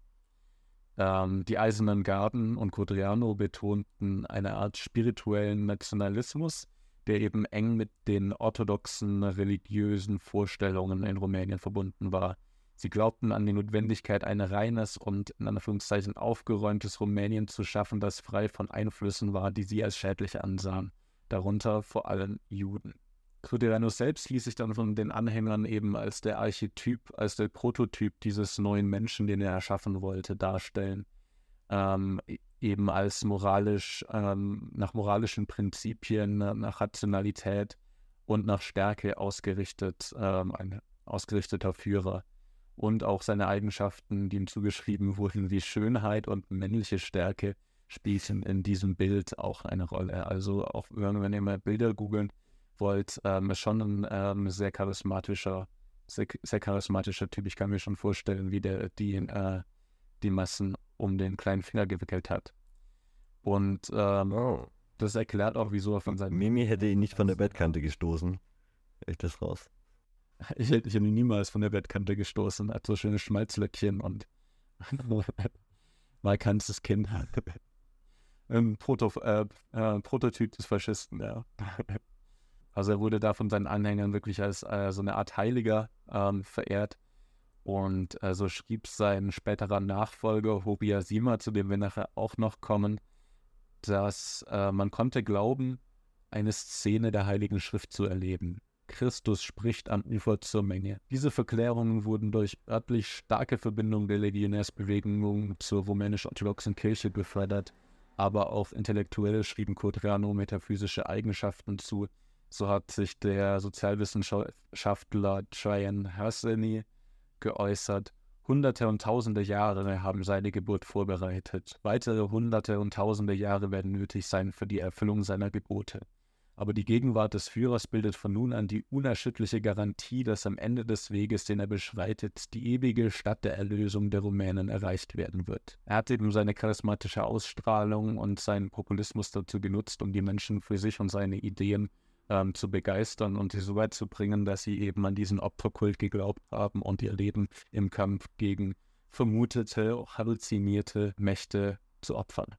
Ähm, die Eisernen Garden und Codriano betonten eine Art spirituellen Nationalismus, der eben eng mit den orthodoxen religiösen Vorstellungen in Rumänien verbunden war. Sie glaubten an die Notwendigkeit, ein reines und in Anführungszeichen aufgeräumtes Rumänien zu schaffen, das frei von Einflüssen war, die sie als schädlich ansahen, darunter vor allem Juden. Cruderanus selbst ließ sich dann von den Anhängern eben als der Archetyp, als der Prototyp dieses neuen Menschen, den er erschaffen wollte, darstellen. Ähm, e-, eben als moralisch, ähm, nach moralischen Prinzipien, nach Rationalität und nach Stärke ausgerichtet, ähm, ein ausgerichteter Führer. Und auch seine Eigenschaften, die ihm zugeschrieben wurden, wie Schönheit und männliche Stärke, spielen in diesem Bild auch eine Rolle. Also auch wenn ihr mal Bilder googeln, wollt, ähm, ist schon ein ähm, sehr charismatischer, sehr, sehr, charismatischer Typ. Ich kann mir schon vorstellen, wie der die, äh, die Massen um den kleinen Finger gewickelt hat. Und ähm, oh. das erklärt auch, wieso er von seinem. Mimi hätte ihn nicht von der Bettkante gestoßen. Echt das raus. Ich hätte ihn niemals von der Bettkante gestoßen. Hat so schöne Schmalzlöckchen und markantes Kind. Ein Proto, äh, äh, Prototyp des Faschisten, ja. Also er wurde da von seinen Anhängern wirklich als äh, so eine Art Heiliger ähm, verehrt. Und äh, so schrieb sein späterer Nachfolger Hobia Sima, zu dem wir nachher auch noch kommen, dass äh, man konnte glauben, eine Szene der Heiligen Schrift zu erleben. Christus spricht am Ufer zur Menge. Diese Verklärungen wurden durch örtlich starke Verbindungen der Legionärsbewegung zur rumänisch-orthodoxen Kirche gefördert aber auch Intellektuelle schrieben Codreanu metaphysische Eigenschaften zu. So hat sich der Sozialwissenschaftler Cheyenne Hassany geäußert. Hunderte und tausende Jahre haben seine Geburt vorbereitet. Weitere hunderte und tausende Jahre werden nötig sein für die Erfüllung seiner Gebote. Aber die Gegenwart des Führers bildet von nun an die unerschütterliche Garantie, dass am Ende des Weges, den er beschreitet, die ewige Stadt der Erlösung der Rumänen erreicht werden wird. Er hat eben seine charismatische Ausstrahlung und seinen Populismus dazu genutzt, um die Menschen für sich und seine Ideen ähm, zu begeistern und sie so weit zu bringen, dass sie eben an diesen Opferkult geglaubt haben und ihr Leben im Kampf gegen vermutete, halluzinierte Mächte zu opfern.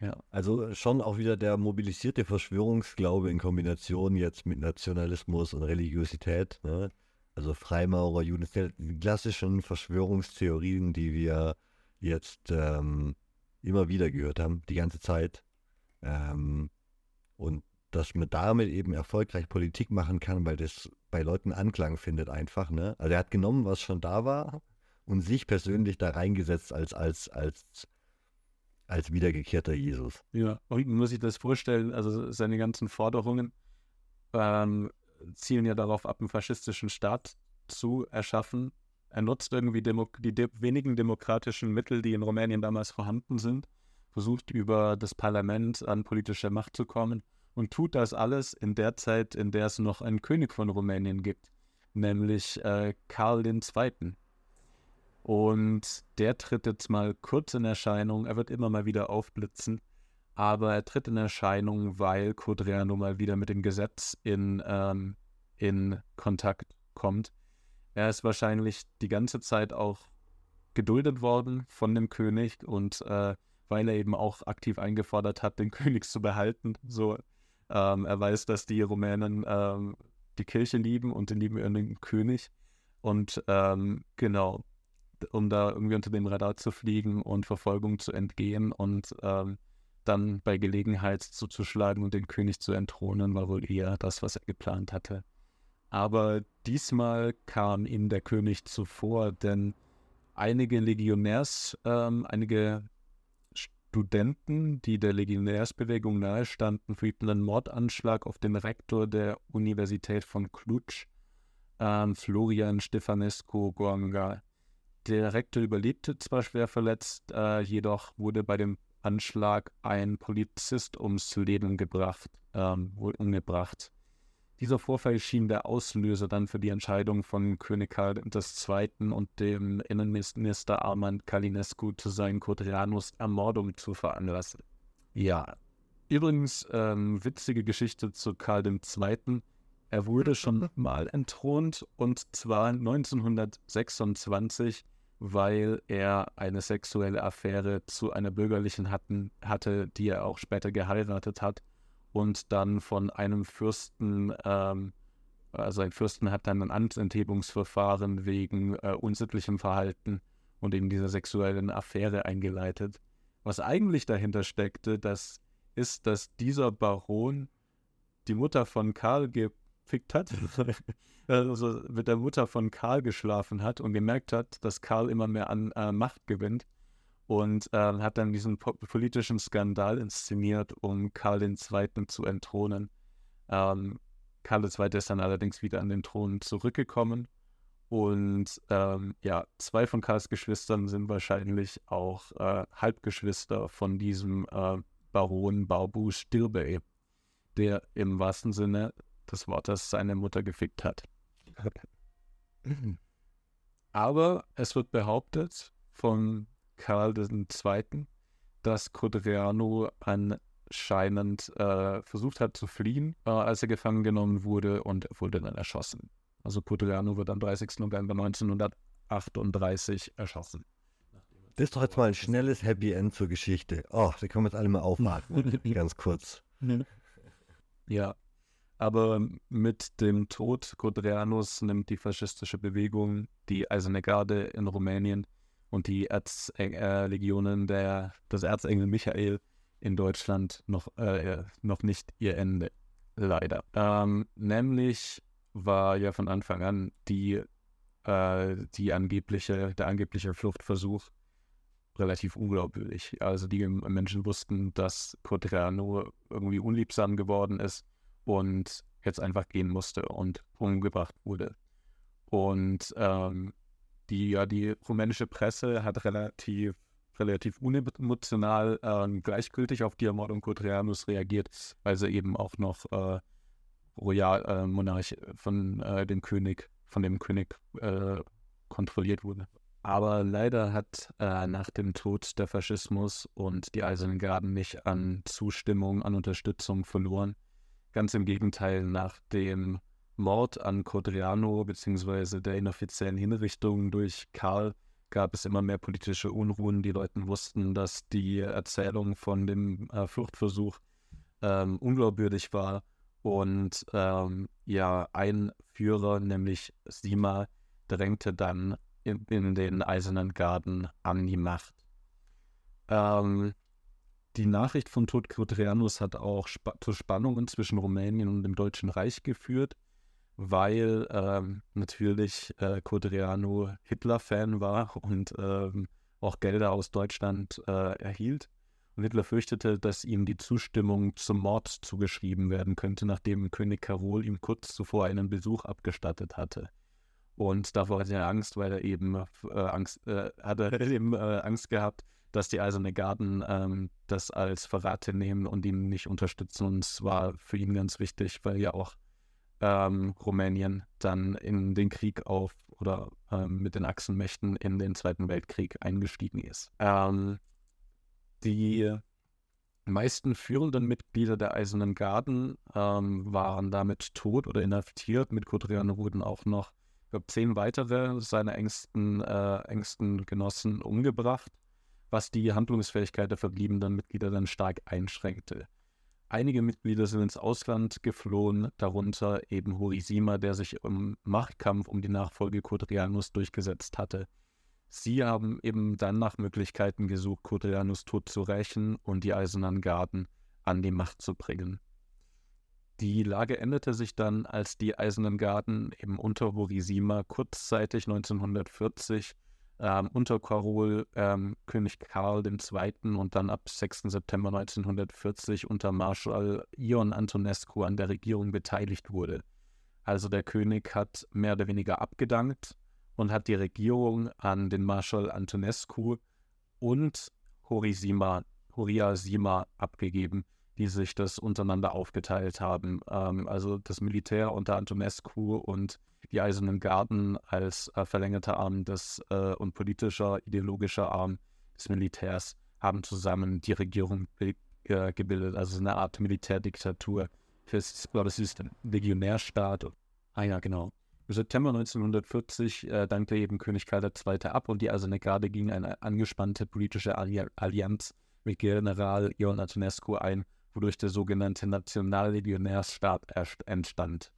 Ja. Also schon auch wieder der mobilisierte Verschwörungsglaube in Kombination jetzt mit Nationalismus und Religiosität. Ne? Also Freimaurer, Juden, die klassischen Verschwörungstheorien, die wir jetzt ähm, immer wieder gehört haben, die ganze Zeit. Ähm, und dass man damit eben erfolgreich Politik machen kann, weil das bei Leuten Anklang findet einfach. Ne? Also er hat genommen, was schon da war und sich persönlich da reingesetzt als, als, als als wiedergekehrter Jesus. Ja, und muss sich das vorstellen, also seine ganzen Forderungen ähm, zielen ja darauf ab, einen faschistischen Staat zu erschaffen. Er nutzt irgendwie Demo die de wenigen demokratischen Mittel, die in Rumänien damals vorhanden sind, versucht über das Parlament an politische Macht zu kommen und tut das alles in der Zeit, in der es noch einen König von Rumänien gibt, nämlich äh, Karl II. Und der tritt jetzt mal kurz in Erscheinung. Er wird immer mal wieder aufblitzen. Aber er tritt in Erscheinung, weil Codreanu mal wieder mit dem Gesetz in, ähm, in Kontakt kommt. Er ist wahrscheinlich die ganze Zeit auch geduldet worden von dem König und äh, weil er eben auch aktiv eingefordert hat, den König zu behalten. So, ähm, er weiß, dass die Rumänen ähm, die Kirche lieben und den lieben ihren König. Und ähm, genau, um da irgendwie unter dem Radar zu fliegen und Verfolgung zu entgehen und ähm, dann bei Gelegenheit zuzuschlagen und den König zu entthronen, war wohl eher das, was er geplant hatte. Aber diesmal kam ihm der König zuvor, denn einige Legionärs, ähm, einige Studenten, die der Legionärsbewegung nahestanden, verübten einen Mordanschlag auf den Rektor der Universität von Cluj, ähm, Florian Stefanescu Goanga. Der Rektor überlebte zwar schwer verletzt, äh, jedoch wurde bei dem Anschlag ein Polizist ums Leben gebracht, ähm, umgebracht. Dieser Vorfall schien der Auslöser dann für die Entscheidung von König Karl II. und dem Innenminister Armand Kalinescu zu sein, Kodrianus Ermordung zu veranlassen. Ja, übrigens, ähm, witzige Geschichte zu Karl II. Er wurde schon mal entthront und zwar 1926 weil er eine sexuelle Affäre zu einer bürgerlichen hatten, hatte, die er auch später geheiratet hat und dann von einem Fürsten, ähm, also ein Fürsten hat dann ein Amtsenthebungsverfahren wegen äh, unsittlichem Verhalten und eben dieser sexuellen Affäre eingeleitet. Was eigentlich dahinter steckte, das ist, dass dieser Baron die Mutter von Karl gefickt hat also mit der Mutter von Karl geschlafen hat und gemerkt hat, dass Karl immer mehr an äh, Macht gewinnt und äh, hat dann diesen po politischen Skandal inszeniert, um Karl II. zu entthronen. Ähm, Karl II. ist dann allerdings wieder an den Thron zurückgekommen und ähm, ja, zwei von Karls Geschwistern sind wahrscheinlich auch äh, Halbgeschwister von diesem äh, Baron Barbu Stilbe, der im wahrsten Sinne des Wortes seine Mutter gefickt hat. Aber es wird behauptet von Karl II., dass Codreanu anscheinend äh, versucht hat zu fliehen, äh, als er gefangen genommen wurde und wurde dann erschossen. Also Codreanu wird am 30. November 1938 erschossen. Das ist doch jetzt mal ein schnelles Happy End zur Geschichte. Oh, da können wir jetzt alle mal aufmachen. ganz kurz. Ja, aber mit dem Tod Codreanus nimmt die faschistische Bewegung, die Eiserne Garde in Rumänien und die Erzlegionen der, des Erzengel Michael in Deutschland noch, äh, noch nicht ihr Ende. Leider. Ähm, nämlich war ja von Anfang an die, äh, die angebliche, der angebliche Fluchtversuch relativ unglaubwürdig. Also die Menschen wussten, dass Codreanu irgendwie unliebsam geworden ist und jetzt einfach gehen musste und umgebracht wurde. Und ähm, die, ja, die rumänische Presse hat relativ, relativ unemotional äh, gleichgültig auf die Ermordung Codreanus reagiert, weil sie eben auch noch äh, Royal äh, Monarch von äh, dem König, von dem König äh, kontrolliert wurde. Aber leider hat äh, nach dem Tod der Faschismus und die Eisernen Garden nicht an Zustimmung, an Unterstützung verloren. Ganz im Gegenteil, nach dem Mord an Codriano bzw. der inoffiziellen Hinrichtung durch Karl gab es immer mehr politische Unruhen. Die Leute wussten, dass die Erzählung von dem äh, Fluchtversuch ähm, unglaubwürdig war. Und ähm, ja, ein Führer, nämlich Sima, drängte dann in, in den Eisernen Garten an die Macht. Ähm, die Nachricht von Tod Codrianus hat auch Sp zu Spannungen zwischen Rumänien und dem Deutschen Reich geführt weil ähm, natürlich äh, Codreanu Hitler-Fan war und ähm, auch Gelder aus Deutschland äh, erhielt. Und Hitler fürchtete, dass ihm die Zustimmung zum Mord zugeschrieben werden könnte, nachdem König Karol ihm kurz zuvor einen Besuch abgestattet hatte. Und davor hatte er Angst, weil er eben äh, Angst, äh, hatte eben äh, Angst gehabt, dass die Eiserne Garden ähm, das als Verrate nehmen und ihn nicht unterstützen. Und es war für ihn ganz wichtig, weil ja auch ähm, Rumänien dann in den Krieg auf oder ähm, mit den Achsenmächten in den Zweiten Weltkrieg eingestiegen ist. Ähm, die meisten führenden Mitglieder der Eisernen Garden ähm, waren damit tot oder inhaftiert. Mit Kodrian wurden auch noch, ich glaube, zehn weitere seiner engsten, äh, engsten Genossen umgebracht, was die Handlungsfähigkeit der verbliebenen Mitglieder dann stark einschränkte. Einige Mitglieder sind ins Ausland geflohen, darunter eben Horisima, der sich im Machtkampf um die Nachfolge Kodrianus durchgesetzt hatte. Sie haben eben dann nach Möglichkeiten gesucht, Kodrianus Tod zu rächen und die Eisernen Garden an die Macht zu bringen. Die Lage änderte sich dann, als die Eisernen Garden eben unter Horisima kurzzeitig 1940 ähm, unter Karol ähm, König Karl II. und dann ab 6. September 1940 unter Marschall Ion Antonescu an der Regierung beteiligt wurde. Also der König hat mehr oder weniger abgedankt und hat die Regierung an den Marschall Antonescu und Horisima, Horia Sima abgegeben, die sich das untereinander aufgeteilt haben. Ähm, also das Militär unter Antonescu und die Eisernen Garden als äh, verlängerter Arm des äh, und politischer, ideologischer Arm des Militärs haben zusammen die Regierung äh, gebildet, also eine Art Militärdiktatur. Ich glaube, es ist ein Legionärstaat. Ah ja, genau. Im September 1940 äh, dankte eben König Karl II. ab und die Eiserne Garde ging eine angespannte politische Allianz mit General Ion Antonescu ein, wodurch der sogenannte Nationallegionärstaat entstand.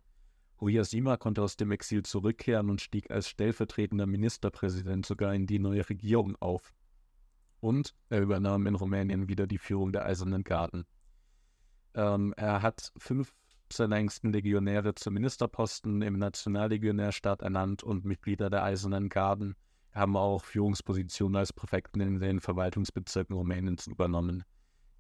Oyasima konnte aus dem Exil zurückkehren und stieg als stellvertretender Ministerpräsident sogar in die neue Regierung auf. Und er übernahm in Rumänien wieder die Führung der Eisernen Garden. Ähm, er hat fünf seiner engsten Legionäre zu Ministerposten im Nationallegionärstaat ernannt und Mitglieder der Eisernen Garden haben auch Führungspositionen als Präfekten in den Verwaltungsbezirken Rumäniens übernommen.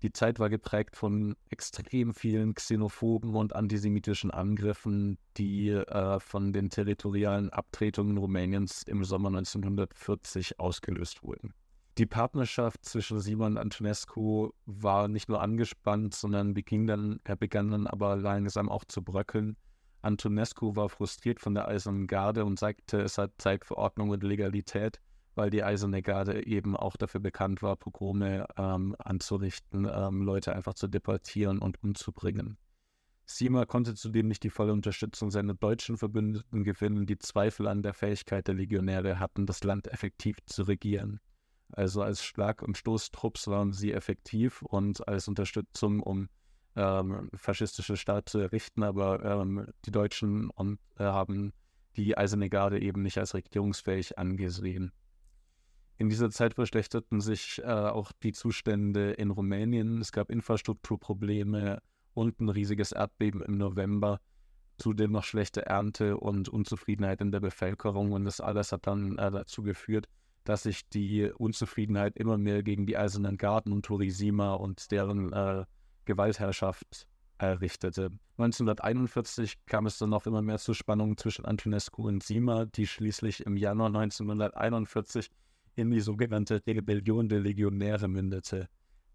Die Zeit war geprägt von extrem vielen xenophoben und antisemitischen Angriffen, die äh, von den territorialen Abtretungen Rumäniens im Sommer 1940 ausgelöst wurden. Die Partnerschaft zwischen Simon und Antonescu war nicht nur angespannt, sondern beging dann, er begann dann aber langsam auch zu bröckeln. Antonescu war frustriert von der Eisernen Garde und sagte, es hat Zeit für Ordnung und Legalität weil die Eiserne Garde eben auch dafür bekannt war, Pogrome ähm, anzurichten, ähm, Leute einfach zu deportieren und umzubringen. Sima konnte zudem nicht die volle Unterstützung seiner deutschen Verbündeten gewinnen, die Zweifel an der Fähigkeit der Legionäre hatten, das Land effektiv zu regieren. Also als Schlag- und Stoßtrupps waren sie effektiv und als Unterstützung, um ähm, faschistische Staat zu errichten, aber ähm, die Deutschen und, äh, haben die Eiserne Garde eben nicht als regierungsfähig angesehen. In dieser Zeit verschlechterten sich äh, auch die Zustände in Rumänien. Es gab Infrastrukturprobleme und ein riesiges Erdbeben im November. Zudem noch schlechte Ernte und Unzufriedenheit in der Bevölkerung. Und das alles hat dann äh, dazu geführt, dass sich die Unzufriedenheit immer mehr gegen die Eisernen Garten und Turisima und deren äh, Gewaltherrschaft errichtete. 1941 kam es dann noch immer mehr zu Spannungen zwischen Antonescu und Sima, die schließlich im Januar 1941 in die sogenannte Rebellion der Legionäre mündete.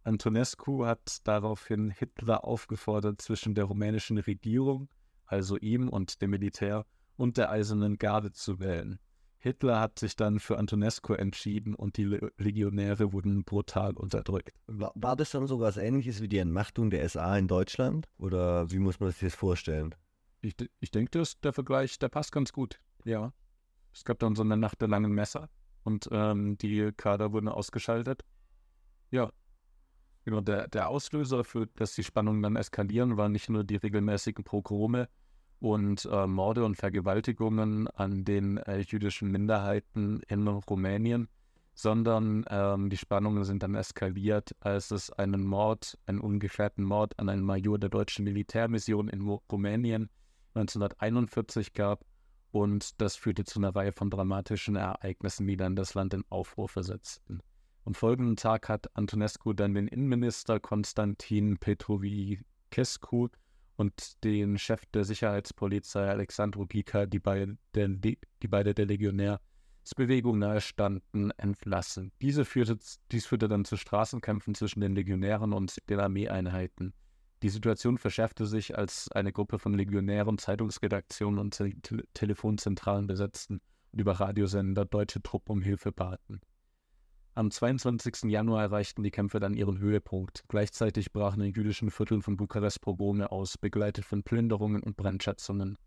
Antonescu hat daraufhin Hitler aufgefordert, zwischen der rumänischen Regierung, also ihm und dem Militär, und der Eisernen Garde zu wählen. Hitler hat sich dann für Antonescu entschieden und die Legionäre wurden brutal unterdrückt. War, war, das dann so was ähnliches wie die Entmachtung der SA in Deutschland? Oder wie muss man sich das vorstellen? Ich, ich denke, der Vergleich, der passt ganz gut. Ja. Es gab dann so eine Nacht der langen Messer und ähm, die Kader wurden ausgeschaltet. Ja. Genau, der, der Auslöser für, dass die Spannungen dann eskalieren, waren nicht nur die regelmäßigen Pogrome, und äh, Morde und Vergewaltigungen an den äh, jüdischen Minderheiten in Rumänien, sondern ähm, die Spannungen sind dann eskaliert, als es einen Mord, einen ungeklärten Mord an einen Major der deutschen Militärmission in Rumänien 1941 gab. Und das führte zu einer Reihe von dramatischen Ereignissen, die dann das Land in Aufruhr versetzten. Am folgenden Tag hat Antonescu dann den Innenminister Konstantin Petrovicescu und den Chef der Sicherheitspolizei Alexandro Gika, die, beid, der, die beide der Legionärsbewegung nahestanden, entlassen. Diese führte, dies führte dann zu Straßenkämpfen zwischen den Legionären und den Armeeeinheiten. Die Situation verschärfte sich, als eine Gruppe von Legionären Zeitungsredaktionen und Te Telefonzentralen besetzten und über Radiosender deutsche Truppen um Hilfe baten. Am 22. Januar erreichten die Kämpfe dann ihren Höhepunkt. Gleichzeitig brachen in jüdischen Vierteln von Bukarest Pogrome aus, begleitet von Plünderungen und Brandschatzungen.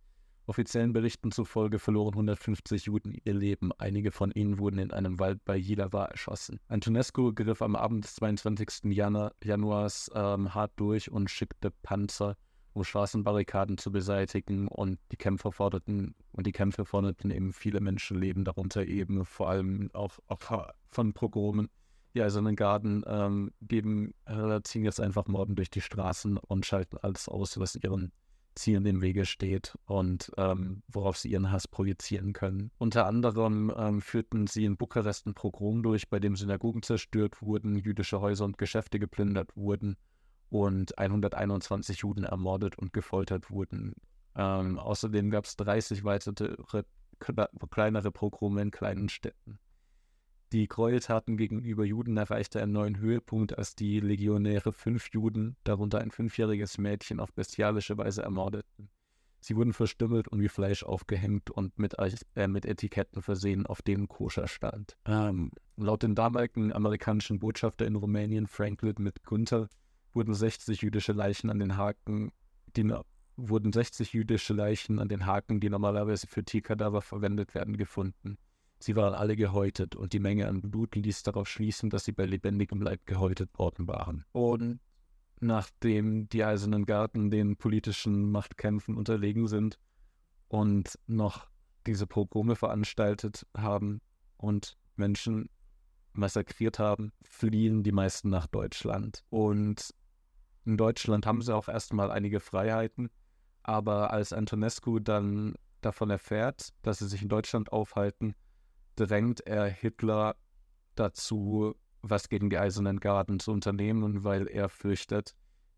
Offiziellen Berichten zufolge verloren 150 Juden ihr Leben. Einige von ihnen wurden in einem Wald bei Jilawa erschossen. Antonescu griff am Abend des 22. Janu Januars ähm, hart durch und schickte Panzer um Straßenbarrikaden zu beseitigen und die Kämpfer forderten und die Kämpfe forderten eben viele Menschenleben, darunter eben vor allem auch Opfer von Pogromen. Die Eisernen Garden ähm, geben, äh, ziehen jetzt einfach Morden durch die Straßen und schalten alles aus, was ihren Zielen im Wege steht und ähm, worauf sie ihren Hass projizieren können. Unter anderem ähm, führten sie in Bukarest ein Pogrom durch, bei dem Synagogen zerstört wurden, jüdische Häuser und Geschäfte geplündert wurden und 121 Juden ermordet und gefoltert wurden. Ähm, außerdem gab es 30 weitere kleinere Pogrome in kleinen Städten. Die Gräueltaten gegenüber Juden erreichte einen neuen Höhepunkt, als die Legionäre fünf Juden, darunter ein fünfjähriges Mädchen, auf bestialische Weise ermordeten. Sie wurden verstümmelt und wie Fleisch aufgehängt und mit, äh, mit Etiketten versehen, auf denen Koscher stand. Ähm, laut dem damaligen amerikanischen Botschafter in Rumänien, Franklin mit Gunther, wurden 60 jüdische Leichen an den Haken, die wurden 60 jüdische Leichen an den Haken, die normalerweise für Tierkadaver verwendet werden, gefunden. Sie waren alle gehäutet und die Menge an Blut ließ darauf schließen, dass sie bei lebendigem Leib gehäutet worden waren. Und nachdem die Eisernen Garten den politischen Machtkämpfen unterlegen sind und noch diese Pogrome veranstaltet haben und Menschen massakriert haben, fliehen die meisten nach Deutschland. Und in Deutschland haben sie auch erstmal einige Freiheiten, aber als Antonescu dann davon erfährt, dass sie sich in Deutschland aufhalten, drängt er Hitler dazu, was gegen die Eisernen Garden zu unternehmen, weil er fürchtet,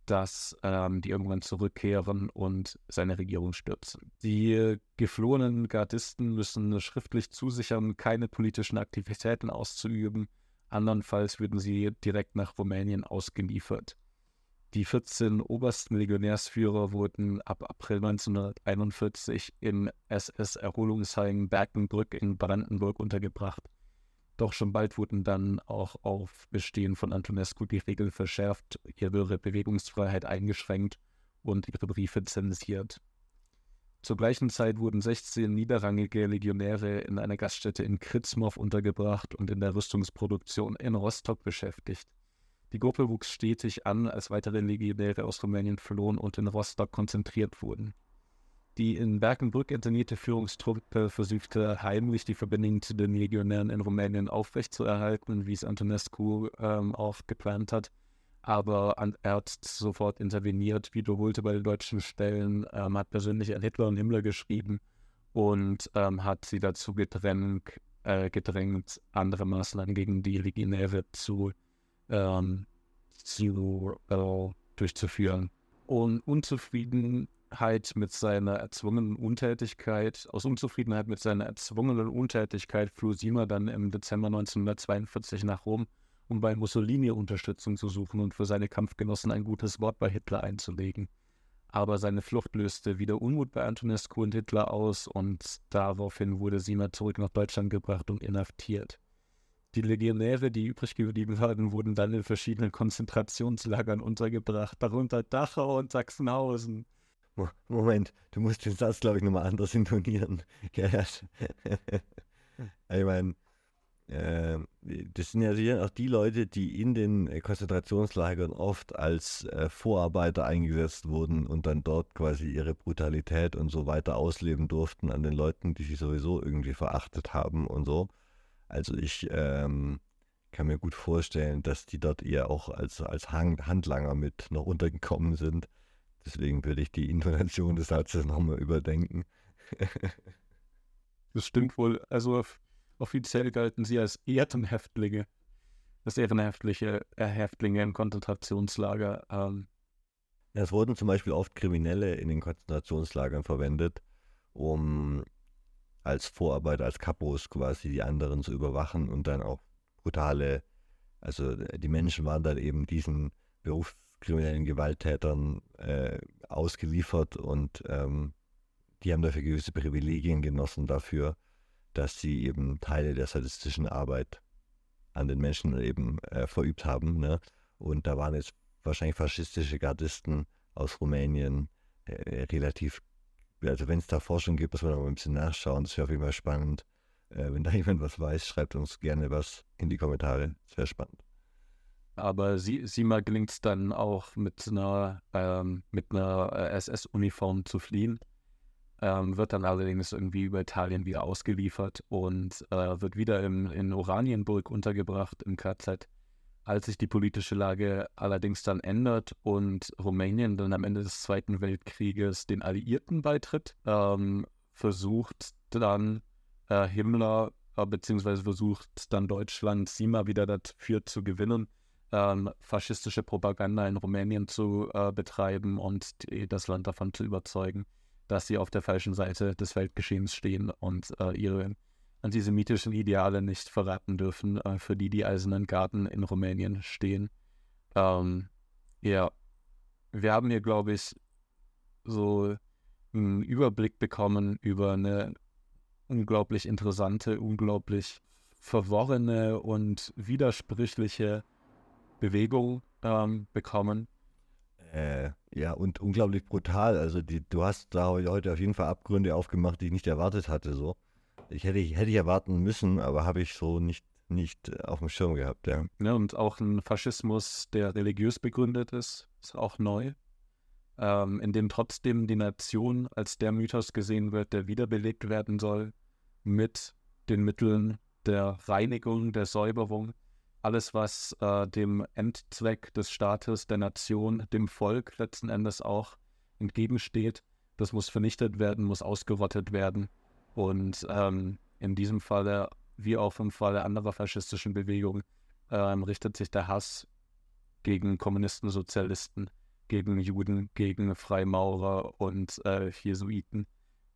dass ähm, die irgendwann zurückkehren und seine Regierung stürzen. Die geflohenen Gardisten müssen schriftlich zusichern, keine politischen Aktivitäten auszuüben, andernfalls würden sie direkt nach Rumänien ausgeliefert. Die 14 obersten Legionärsführer wurden ab April 1941 im SS-Erholungsheim Berkenbrück in Brandenburg untergebracht. Doch schon bald wurden dann auch auf Bestehen von Antonescu die Regeln verschärft, ihre Bewegungsfreiheit eingeschränkt und ihre Briefe zensiert. Zur gleichen Zeit wurden 16 niederrangige Legionäre in einer Gaststätte in Kritzmow untergebracht und in der Rüstungsproduktion in Rostock beschäftigt. Die Gruppe wuchs stetig an, als weitere Legionäre aus Rumänien flohen und in Rostock konzentriert wurden. Die in Berkenbrück internierte Führungstruppe versuchte heimlich die Verbindung zu den Legionären in Rumänien aufrechtzuerhalten, wie es Antonescu ähm, auch geplant hat. Aber er hat sofort interveniert, wiederholte bei den deutschen Stellen, ähm, hat persönlich an Hitler und Himmler geschrieben und ähm, hat sie dazu gedrängt, äh, gedrängt, andere Maßnahmen gegen die Legionäre zu, ähm, zu äh, durchzuführen. Und Unzufriedenheit mit seiner erzwungenen Untätigkeit, aus Unzufriedenheit mit seiner erzwungenen Untätigkeit floh Sima dann im Dezember 1942 nach Rom, um bei Mussolini Unterstützung zu suchen und für seine Kampfgenossen ein gutes Wort bei Hitler einzulegen. Aber seine Flucht löste wieder Unmut bei Antonescu und Hitler aus und daraufhin wurde Sima zurück nach Deutschland gebracht und inhaftiert. Die Legionäre, die übrig geblieben waren, wurden dann in verschiedenen Konzentrationslagern untergebracht, darunter Dachau und Sachsenhausen. Moment, du musst den Satz, glaube ich, nochmal anders intonieren. Ja, ja. ich meine, äh, das sind ja auch die Leute, die in den äh, Konzentrationslagern oft als äh, Vorarbeiter eingesetzt wurden und dann dort quasi ihre Brutalität und so weiter ausleben durften an den Leuten, die sie sowieso irgendwie verachtet haben und so. Also ich ähm, kann mir gut vorstellen, dass die dort eher auch als, als Handlanger mit noch untergekommen sind. Deswegen würde ich die Intonation des Satzes nochmal überdenken. das stimmt wohl. Also Offiziell galten sie als Ehrenhäftlinge, als ehrenhäftliche äh, Häftlinge im Konzentrationslager. Ähm. Es wurden zum Beispiel oft Kriminelle in den Konzentrationslagern verwendet, um als Vorarbeiter, als Kapos quasi die anderen zu überwachen und dann auch brutale, also die Menschen waren dann eben diesen berufskriminellen Gewalttätern äh, ausgeliefert und ähm, die haben dafür gewisse Privilegien genossen dafür, dass sie eben Teile der sadistischen Arbeit an den Menschen eben äh, verübt haben. Ne? Und da waren jetzt wahrscheinlich faschistische Gardisten aus Rumänien äh, relativ, also wenn es da Forschung gibt, muss man noch ein bisschen nachschauen. Das wäre auf jeden Fall spannend. Äh, wenn da jemand was weiß, schreibt uns gerne was in die Kommentare. Wäre spannend. Aber sie, Sima gelingt es dann auch mit einer, ähm, einer äh, SS-Uniform zu fliehen ähm, wird dann allerdings irgendwie über Italien wieder ausgeliefert und äh, wird wieder im, in Oranienburg untergebracht im KZ. Als sich die politische Lage allerdings dann ändert und Rumänien dann am Ende des Zweiten Weltkrieges den Alliierten beitritt, ähm, versucht dann äh, Himmler äh, beziehungsweise versucht dann Deutschland Sima wieder dafür zu gewinnen, ähm, faschistische Propaganda in Rumänien zu äh, betreiben und die, das Land davon zu überzeugen dass sie auf der falschen Seite des Weltgeschehens stehen und äh, ihre antisemitischen Ideale nicht verraten dürfen, äh, für die die Eisernen Garten in Rumänien stehen. Ähm, ja, wir haben hier, glaube ich, so einen Überblick bekommen über eine unglaublich interessante, unglaublich verworrene und widersprüchliche Bewegung ähm, bekommen. Äh, ja, und unglaublich brutal. Also die, du hast da heute auf jeden Fall Abgründe aufgemacht, die ich nicht erwartet hatte. So. Ich hätte, hätte ich erwarten müssen, aber habe ich so nicht, nicht äh, auf dem Schirm gehabt, ja. ja. Und auch ein Faschismus, der religiös begründet ist, ist auch neu. Ähm, in dem trotzdem die Nation als der Mythos gesehen wird, der wiederbelebt werden soll, mit den Mitteln der Reinigung, der Säuberung alles, was äh, dem Endzweck des Staates, der Nation, dem Volk letzten Endes auch entgegensteht, das muss vernichtet werden, muss ausgerottet werden. Und ähm, in diesem Falle, wie auch im Falle anderer faschistischen Bewegungen, ähm, richtet sich der Hass gegen Kommunisten, Sozialisten, gegen Juden, gegen Freimaurer und äh, Jesuiten,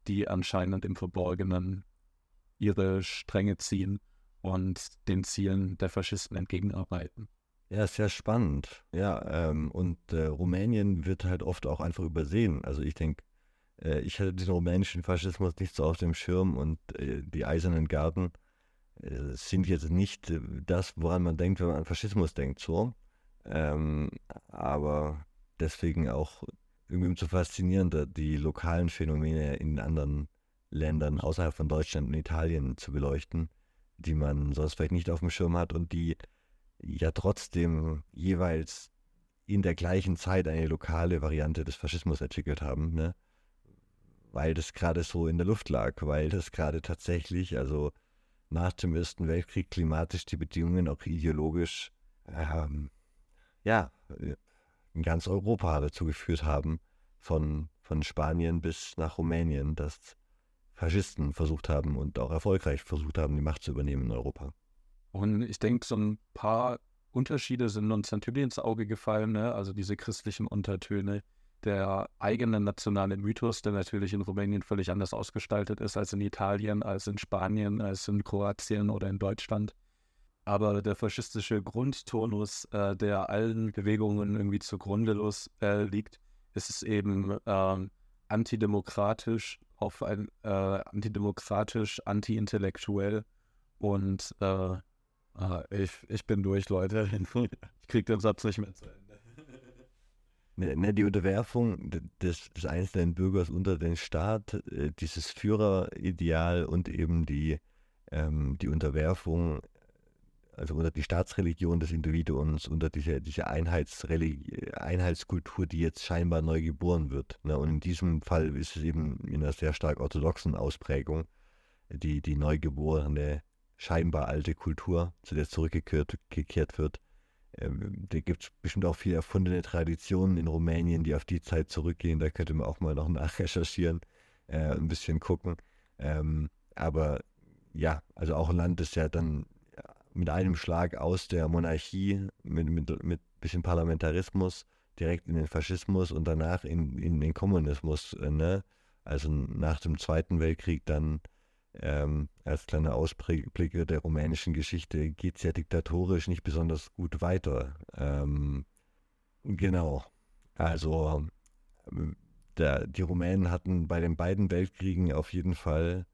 die anscheinend im Verborgenen ihre Stränge ziehen und den Zielen der Faschisten entgegenarbeiten. Ja, sehr spannend. Ja, ähm, und äh, Rumänien wird halt oft auch einfach übersehen. Also ich denke, äh, ich hatte den rumänischen Faschismus nicht so auf dem Schirm und äh, die Eisernen Garten äh, sind jetzt nicht äh, das, woran man denkt, wenn man an Faschismus denkt, so. Ähm, aber deswegen auch irgendwie umso faszinierender, die lokalen Phänomene in anderen Ländern außerhalb von Deutschland und Italien zu beleuchten die man sonst vielleicht nicht auf dem Schirm hat und die ja trotzdem jeweils in der gleichen Zeit eine lokale Variante des Faschismus entwickelt haben, ne? Weil das gerade so in der Luft lag, weil das gerade tatsächlich, also nach dem Ersten Weltkrieg klimatisch die Bedingungen auch ideologisch, ähm, ja, in ganz Europa dazu geführt haben, von, von Spanien bis nach Rumänien, dass Faschisten versucht haben und auch erfolgreich versucht haben, die Macht zu übernehmen in Europa. Und ich denke, so ein paar Unterschiede sind uns natürlich ins Auge gefallen, ne? also diese christlichen Untertöne, der eigene nationale Mythos, der natürlich in Rumänien völlig anders ausgestaltet ist als in Italien, als in Spanien, als in Kroatien oder in Deutschland. Aber der faschistische Grundtonus, äh, der allen Bewegungen irgendwie zugrunde los, äh, liegt, ist es eben äh, antidemokratisch, auf ein äh, antidemokratisch, anti-intellektuell und äh, Ah, ich, ich bin durch, Leute. Ich krieg den Satz nicht mehr zu Ende. Ne, ne, die Unterwerfung des, des, einzelnen Bürgers unter den Staat, äh, dieses Führerideal und eben die, ähm, die Unterwerfung, also unter die Staatsreligion des Individuums, unter diese, diese Einheitskultur, die jetzt scheinbar neu geboren wird. Ne? Und in diesem Fall ist es eben in einer sehr stark orthodoxen Ausprägung, die, die neugeborene scheinbar alte Kultur, zu der zurückgekehrt gekehrt wird. Ähm, da gibt es bestimmt auch viele erfundene Traditionen in Rumänien, die auf die Zeit zurückgehen. Da könnte man auch mal noch nachrecherchieren, äh, ein bisschen gucken. Ähm, aber ja, also auch ein Land, das ja dann mit einem Schlag aus der Monarchie, mit, mit, mit bisschen Parlamentarismus, direkt in den Faschismus und danach in, in den Kommunismus, äh, ne? Also nach dem Zweiten Weltkrieg dann ähm, als kleiner Ausblick der rumänischen Geschichte geht es ja diktatorisch nicht besonders gut weiter. Ähm, genau. Also ähm, der, die Rumänen hatten bei den beiden Weltkriegen auf jeden Fall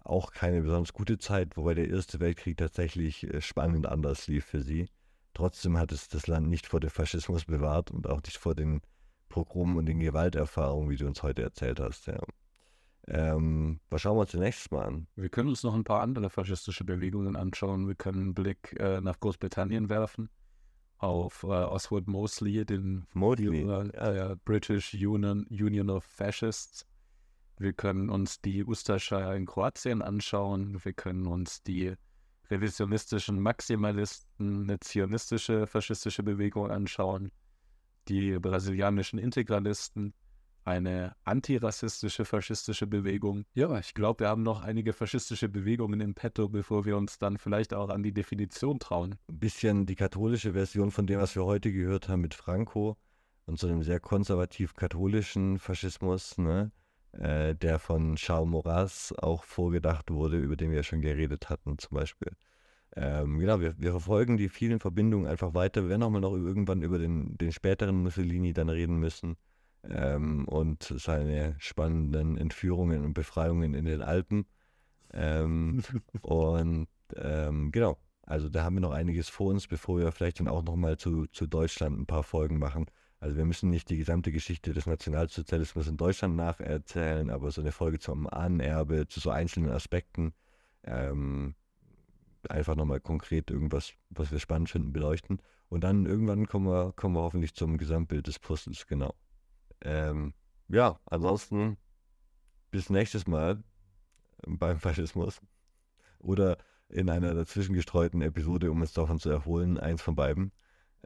auch keine besonders gute Zeit, wobei der Erste Weltkrieg tatsächlich äh, spannend anders lief für sie. Trotzdem hat es das Land nicht vor dem Faschismus bewahrt und auch nicht vor den Pogromen und den Gewalterfahrungen, wie du uns heute erzählt hast. Ja. Ähm, was schauen wir uns nächstes Mal an? Wir können uns noch ein paar andere faschistische Bewegungen anschauen. Wir können einen Blick äh, nach Großbritannien werfen, auf äh, Oswald Mosley, den Mosley. Äh, British Union, Union of Fascists. Wir können uns die Ustascha in Kroatien anschauen. Wir können uns die revisionistischen Maximalisten, eine zionistische faschistische Bewegung anschauen, die brasilianischen Integralisten eine antirassistische, faschistische Bewegung. Ja, ich glaube, wir haben noch einige faschistische Bewegungen im Petto, bevor wir uns dann vielleicht auch an die Definition trauen. Ein bisschen die katholische Version von dem, was wir heute gehört haben mit Franco und so einem sehr konservativ-katholischen Faschismus, ne? Äh, der von Charles Maurras auch vorgedacht wurde, über den wir ja schon geredet hatten zum Beispiel. Ähm, genau, wir, wir, verfolgen die vielen Verbindungen einfach weiter. Wir werden auch mal noch irgendwann über den, den späteren Mussolini dann reden müssen ähm, und seine spannenden Entführungen und Befreiungen in den Alpen. Ähm, und ähm, genau, also da haben wir noch einiges vor uns, bevor wir vielleicht dann auch nochmal zu, zu Deutschland ein paar Folgen machen. Also wir müssen nicht die gesamte Geschichte des Nationalsozialismus in Deutschland nacherzählen, aber so eine Folge zum Ahnenerbe, zu so einzelnen Aspekten, ähm, einfach nochmal konkret irgendwas, was wir spannend finden, beleuchten. Und dann irgendwann kommen wir, kommen wir hoffentlich zum Gesamtbild des Puzzles, genau. Ähm, ja, ansonsten bis nächstes Mal beim Faschismus. Oder in einer dazwischen gestreuten Episode, um uns davon zu erholen, eins von beiden.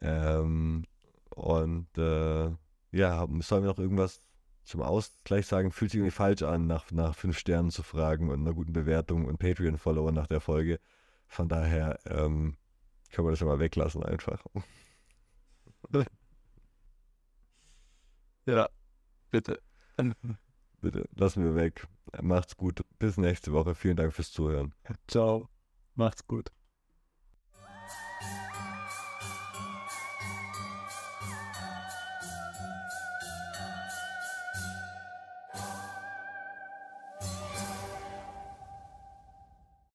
Ähm, und äh, ja, sollen wir noch irgendwas zum Ausgleich sagen? Fühlt sich irgendwie falsch an, nach, nach fünf Sternen zu fragen und einer guten Bewertung und Patreon-Follower nach der Folge. Von daher ähm, können wir das ja mal weglassen einfach. Ja, bitte. Bitte, lassen wir weg. Macht's gut. Bis nächste Woche. Vielen Dank fürs Zuhören. Ciao. Macht's gut.